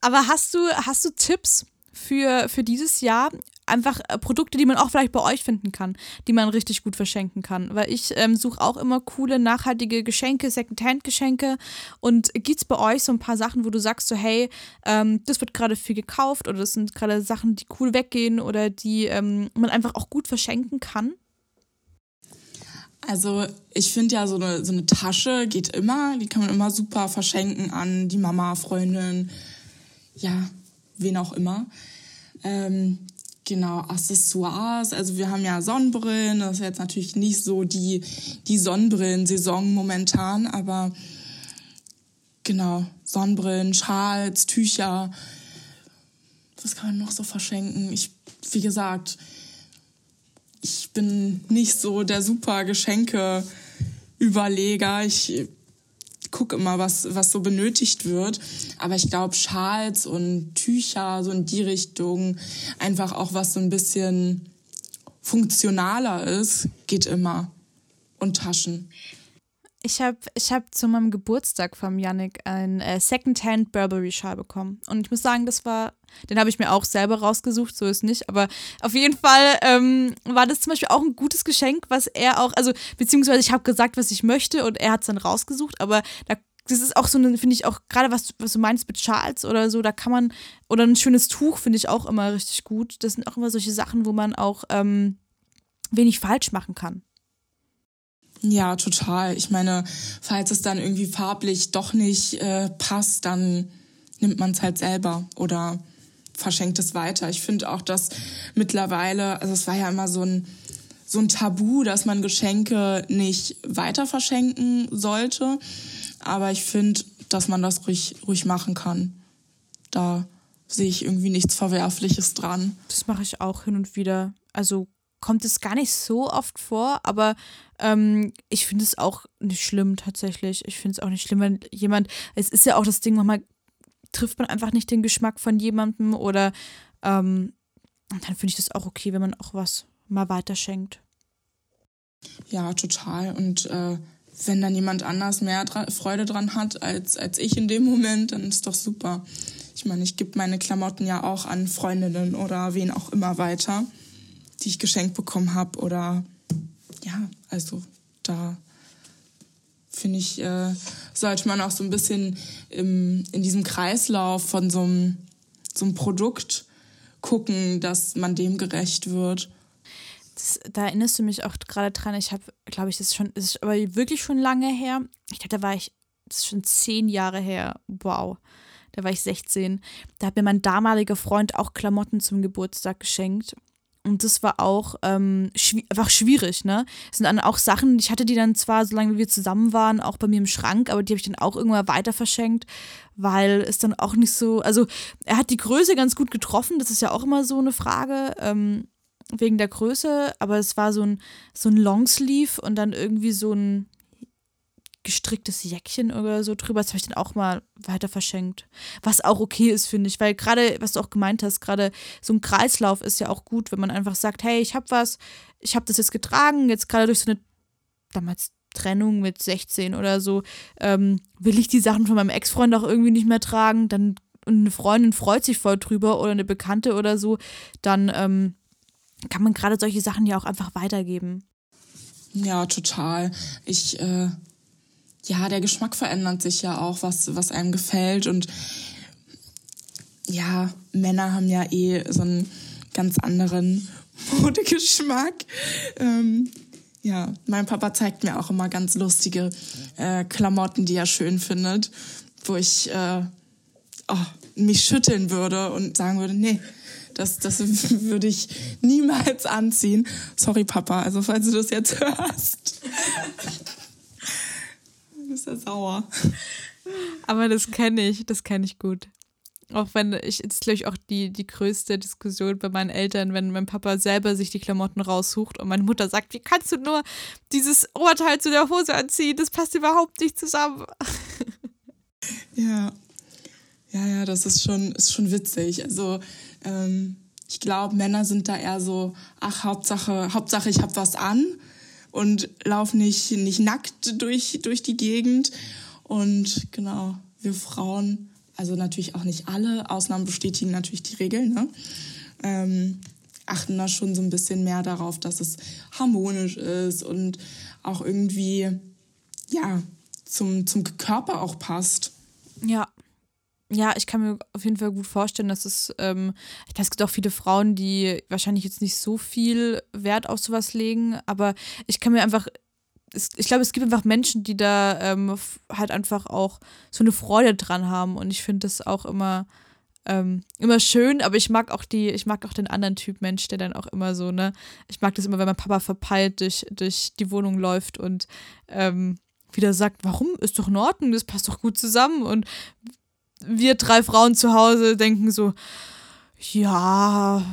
aber hast du, hast du Tipps für, für dieses Jahr? einfach äh, Produkte, die man auch vielleicht bei euch finden kann, die man richtig gut verschenken kann. Weil ich ähm, suche auch immer coole, nachhaltige Geschenke, Secondhand-Geschenke. Und gibt es bei euch so ein paar Sachen, wo du sagst, so, hey, ähm, das wird gerade viel gekauft oder das sind gerade Sachen, die cool weggehen oder die ähm, man einfach auch gut verschenken kann? Also ich finde ja, so eine, so eine Tasche geht immer, die kann man immer super verschenken an die Mama, Freundin, ja, wen auch immer. Ähm, Genau, Accessoires. Also wir haben ja Sonnenbrillen. Das ist jetzt natürlich nicht so die, die Sonnenbrillen-Saison momentan, aber genau, Sonnenbrillen, Schals, Tücher. Was kann man noch so verschenken? Ich, wie gesagt, ich bin nicht so der super Geschenke-Überleger. Ich gucke immer, was, was so benötigt wird. Aber ich glaube, Schals und Tücher, so in die Richtung, einfach auch was so ein bisschen funktionaler ist, geht immer. Und Taschen. Ich habe ich hab zu meinem Geburtstag vom Yannick ein äh, Secondhand Burberry-Schal bekommen. Und ich muss sagen, das war, den habe ich mir auch selber rausgesucht, so ist nicht. Aber auf jeden Fall ähm, war das zum Beispiel auch ein gutes Geschenk, was er auch, also beziehungsweise ich habe gesagt, was ich möchte und er hat es dann rausgesucht. Aber da, das ist auch so, finde ich auch, gerade was, was du meinst mit Schals oder so, da kann man, oder ein schönes Tuch finde ich auch immer richtig gut. Das sind auch immer solche Sachen, wo man auch ähm, wenig falsch machen kann. Ja, total. Ich meine, falls es dann irgendwie farblich doch nicht äh, passt, dann nimmt man es halt selber oder verschenkt es weiter. Ich finde auch, dass mittlerweile, also es war ja immer so ein so ein Tabu, dass man Geschenke nicht weiter verschenken sollte. Aber ich finde, dass man das ruhig, ruhig machen kann. Da sehe ich irgendwie nichts Verwerfliches dran. Das mache ich auch hin und wieder. Also kommt es gar nicht so oft vor, aber ähm, ich finde es auch nicht schlimm tatsächlich. Ich finde es auch nicht schlimm, wenn jemand, es ist ja auch das Ding, manchmal trifft man einfach nicht den Geschmack von jemandem oder ähm, dann finde ich das auch okay, wenn man auch was mal weiterschenkt. Ja, total. Und äh, wenn dann jemand anders mehr dra Freude dran hat als, als ich in dem Moment, dann ist doch super. Ich meine, ich gebe meine Klamotten ja auch an Freundinnen oder wen auch immer weiter die ich geschenkt bekommen habe oder ja, also da finde ich, äh, sollte man auch so ein bisschen im, in diesem Kreislauf von so einem, Produkt gucken, dass man dem gerecht wird. Das, da erinnerst du mich auch gerade dran. Ich habe, glaube ich, das ist schon, das ist aber wirklich schon lange her. Ich glaube, da war ich, das ist schon zehn Jahre her. Wow. Da war ich 16. Da hat mir mein damaliger Freund auch Klamotten zum Geburtstag geschenkt. Und das war auch ähm, schwi einfach schwierig, ne? Es sind dann auch Sachen, ich hatte die dann zwar, solange wir zusammen waren, auch bei mir im Schrank, aber die habe ich dann auch irgendwann weiter verschenkt, weil es dann auch nicht so, also er hat die Größe ganz gut getroffen, das ist ja auch immer so eine Frage, ähm, wegen der Größe, aber es war so ein, so ein Longsleeve und dann irgendwie so ein gestricktes Jäckchen oder so drüber. Das habe ich dann auch mal weiter verschenkt. Was auch okay ist, finde ich, weil gerade, was du auch gemeint hast, gerade so ein Kreislauf ist ja auch gut, wenn man einfach sagt, hey, ich habe was, ich habe das jetzt getragen, jetzt gerade durch so eine damals Trennung mit 16 oder so, ähm, will ich die Sachen von meinem Ex-Freund auch irgendwie nicht mehr tragen, dann und eine Freundin freut sich voll drüber oder eine Bekannte oder so, dann ähm, kann man gerade solche Sachen ja auch einfach weitergeben. Ja, total. Ich, äh, ja, der Geschmack verändert sich ja auch, was, was einem gefällt. Und ja, Männer haben ja eh so einen ganz anderen Modegeschmack. Ähm, ja, mein Papa zeigt mir auch immer ganz lustige äh, Klamotten, die er schön findet, wo ich äh, oh, mich schütteln würde und sagen würde, nee, das, das würde ich niemals anziehen. Sorry, Papa, also falls du das jetzt hörst. Bist ja sauer. Aber das kenne ich, das kenne ich gut. Auch wenn ich, jetzt glaube ich auch die, die größte Diskussion bei meinen Eltern, wenn mein Papa selber sich die Klamotten raussucht und meine Mutter sagt, wie kannst du nur dieses Oberteil zu der Hose anziehen? Das passt überhaupt nicht zusammen. Ja. Ja, ja, das ist schon, ist schon witzig. Also, ähm, ich glaube, Männer sind da eher so, ach, Hauptsache, Hauptsache ich habe was an und laufe nicht, nicht nackt durch, durch die Gegend. Und genau, wir Frauen also natürlich auch nicht alle, Ausnahmen bestätigen natürlich die Regeln, ne? ähm, achten da schon so ein bisschen mehr darauf, dass es harmonisch ist und auch irgendwie, ja, zum, zum Körper auch passt. Ja. Ja, ich kann mir auf jeden Fall gut vorstellen, dass es, ähm, es gibt auch viele Frauen, die wahrscheinlich jetzt nicht so viel Wert auf sowas legen, aber ich kann mir einfach ich glaube, es gibt einfach Menschen, die da ähm, halt einfach auch so eine Freude dran haben. Und ich finde das auch immer, ähm, immer schön, aber ich mag auch die, ich mag auch den anderen Typ Mensch, der dann auch immer so, ne, ich mag das immer, wenn mein Papa verpeilt durch, durch die Wohnung läuft und ähm, wieder sagt, warum? Ist doch in Ordnung, das passt doch gut zusammen. Und wir drei Frauen zu Hause denken so, ja,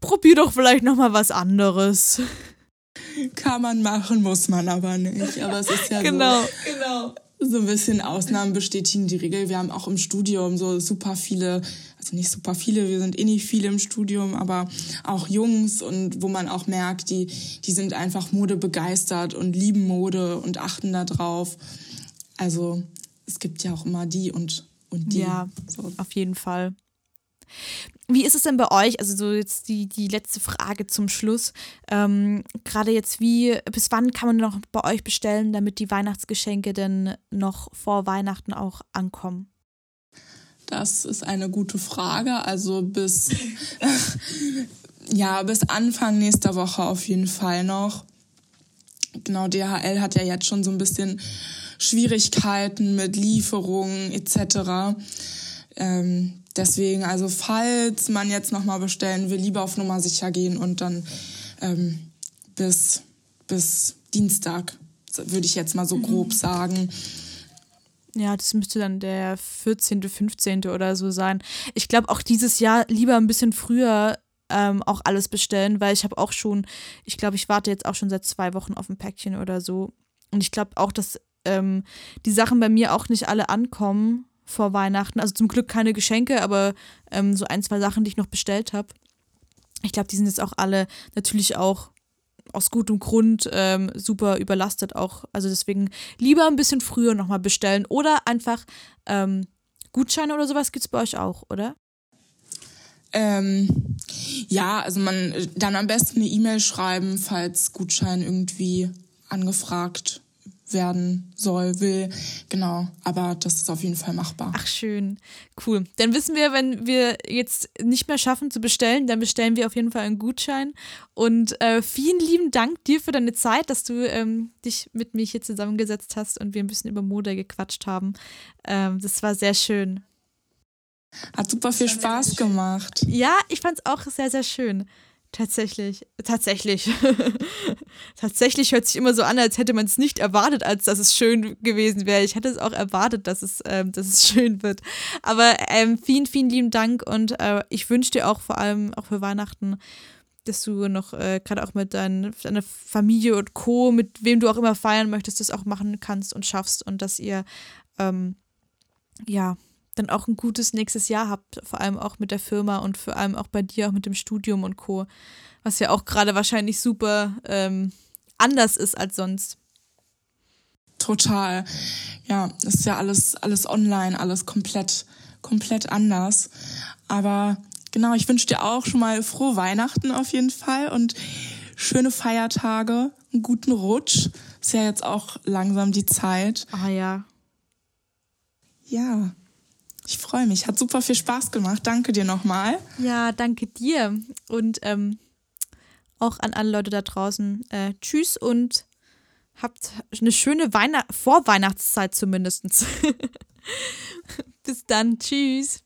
probier doch vielleicht nochmal was anderes. Kann man machen, muss man aber nicht. Aber es ist ja genau, so, genau. so ein bisschen Ausnahmen bestätigen die Regel. Wir haben auch im Studium so super viele, also nicht super viele, wir sind eh nicht viele im Studium, aber auch Jungs und wo man auch merkt, die, die sind einfach Mode begeistert und lieben Mode und achten da drauf. Also es gibt ja auch immer die und, und die. Ja, so. auf jeden Fall. Wie ist es denn bei euch? Also so jetzt die, die letzte Frage zum Schluss. Ähm, Gerade jetzt, wie, bis wann kann man noch bei euch bestellen, damit die Weihnachtsgeschenke denn noch vor Weihnachten auch ankommen? Das ist eine gute Frage. Also bis, ja, bis Anfang nächster Woche auf jeden Fall noch. Genau, DHL hat ja jetzt schon so ein bisschen Schwierigkeiten mit Lieferungen etc. Ähm, Deswegen, also falls man jetzt nochmal bestellen will, lieber auf Nummer sicher gehen und dann ähm, bis, bis Dienstag, würde ich jetzt mal so grob mhm. sagen. Ja, das müsste dann der 14., 15. oder so sein. Ich glaube auch dieses Jahr lieber ein bisschen früher ähm, auch alles bestellen, weil ich habe auch schon, ich glaube, ich warte jetzt auch schon seit zwei Wochen auf ein Päckchen oder so. Und ich glaube auch, dass ähm, die Sachen bei mir auch nicht alle ankommen vor Weihnachten. Also zum Glück keine Geschenke, aber ähm, so ein, zwei Sachen, die ich noch bestellt habe. Ich glaube, die sind jetzt auch alle natürlich auch aus gutem Grund ähm, super überlastet auch. Also deswegen lieber ein bisschen früher nochmal bestellen oder einfach ähm, Gutscheine oder sowas gibt es bei euch auch, oder? Ähm, ja, also man dann am besten eine E-Mail schreiben, falls Gutschein irgendwie angefragt werden soll, will. Genau, aber das ist auf jeden Fall machbar. Ach schön, cool. Dann wissen wir, wenn wir jetzt nicht mehr schaffen zu bestellen, dann bestellen wir auf jeden Fall einen Gutschein. Und äh, vielen lieben Dank dir für deine Zeit, dass du ähm, dich mit mir hier zusammengesetzt hast und wir ein bisschen über Mode gequatscht haben. Ähm, das war sehr schön. Hat super viel Spaß gemacht. Ja, ich fand es auch sehr, sehr schön. Tatsächlich, tatsächlich. tatsächlich hört sich immer so an, als hätte man es nicht erwartet, als dass es schön gewesen wäre. Ich hätte es auch erwartet, dass es, ähm, dass es schön wird. Aber ähm, vielen, vielen lieben Dank und äh, ich wünsche dir auch vor allem auch für Weihnachten, dass du noch äh, gerade auch mit dein, deiner Familie und Co., mit wem du auch immer feiern möchtest, das auch machen kannst und schaffst und dass ihr ähm, ja dann auch ein gutes nächstes Jahr habt, vor allem auch mit der Firma und vor allem auch bei dir, auch mit dem Studium und Co., was ja auch gerade wahrscheinlich super ähm, anders ist als sonst. Total. Ja, ist ja alles, alles online, alles komplett, komplett anders. Aber genau, ich wünsche dir auch schon mal frohe Weihnachten auf jeden Fall und schöne Feiertage, einen guten Rutsch. Ist ja jetzt auch langsam die Zeit. Ah ja. Ja, ich freue mich. Hat super viel Spaß gemacht. Danke dir nochmal. Ja, danke dir. Und ähm, auch an alle Leute da draußen. Äh, tschüss und habt eine schöne Weihnacht Vorweihnachtszeit zumindest. Bis dann. Tschüss.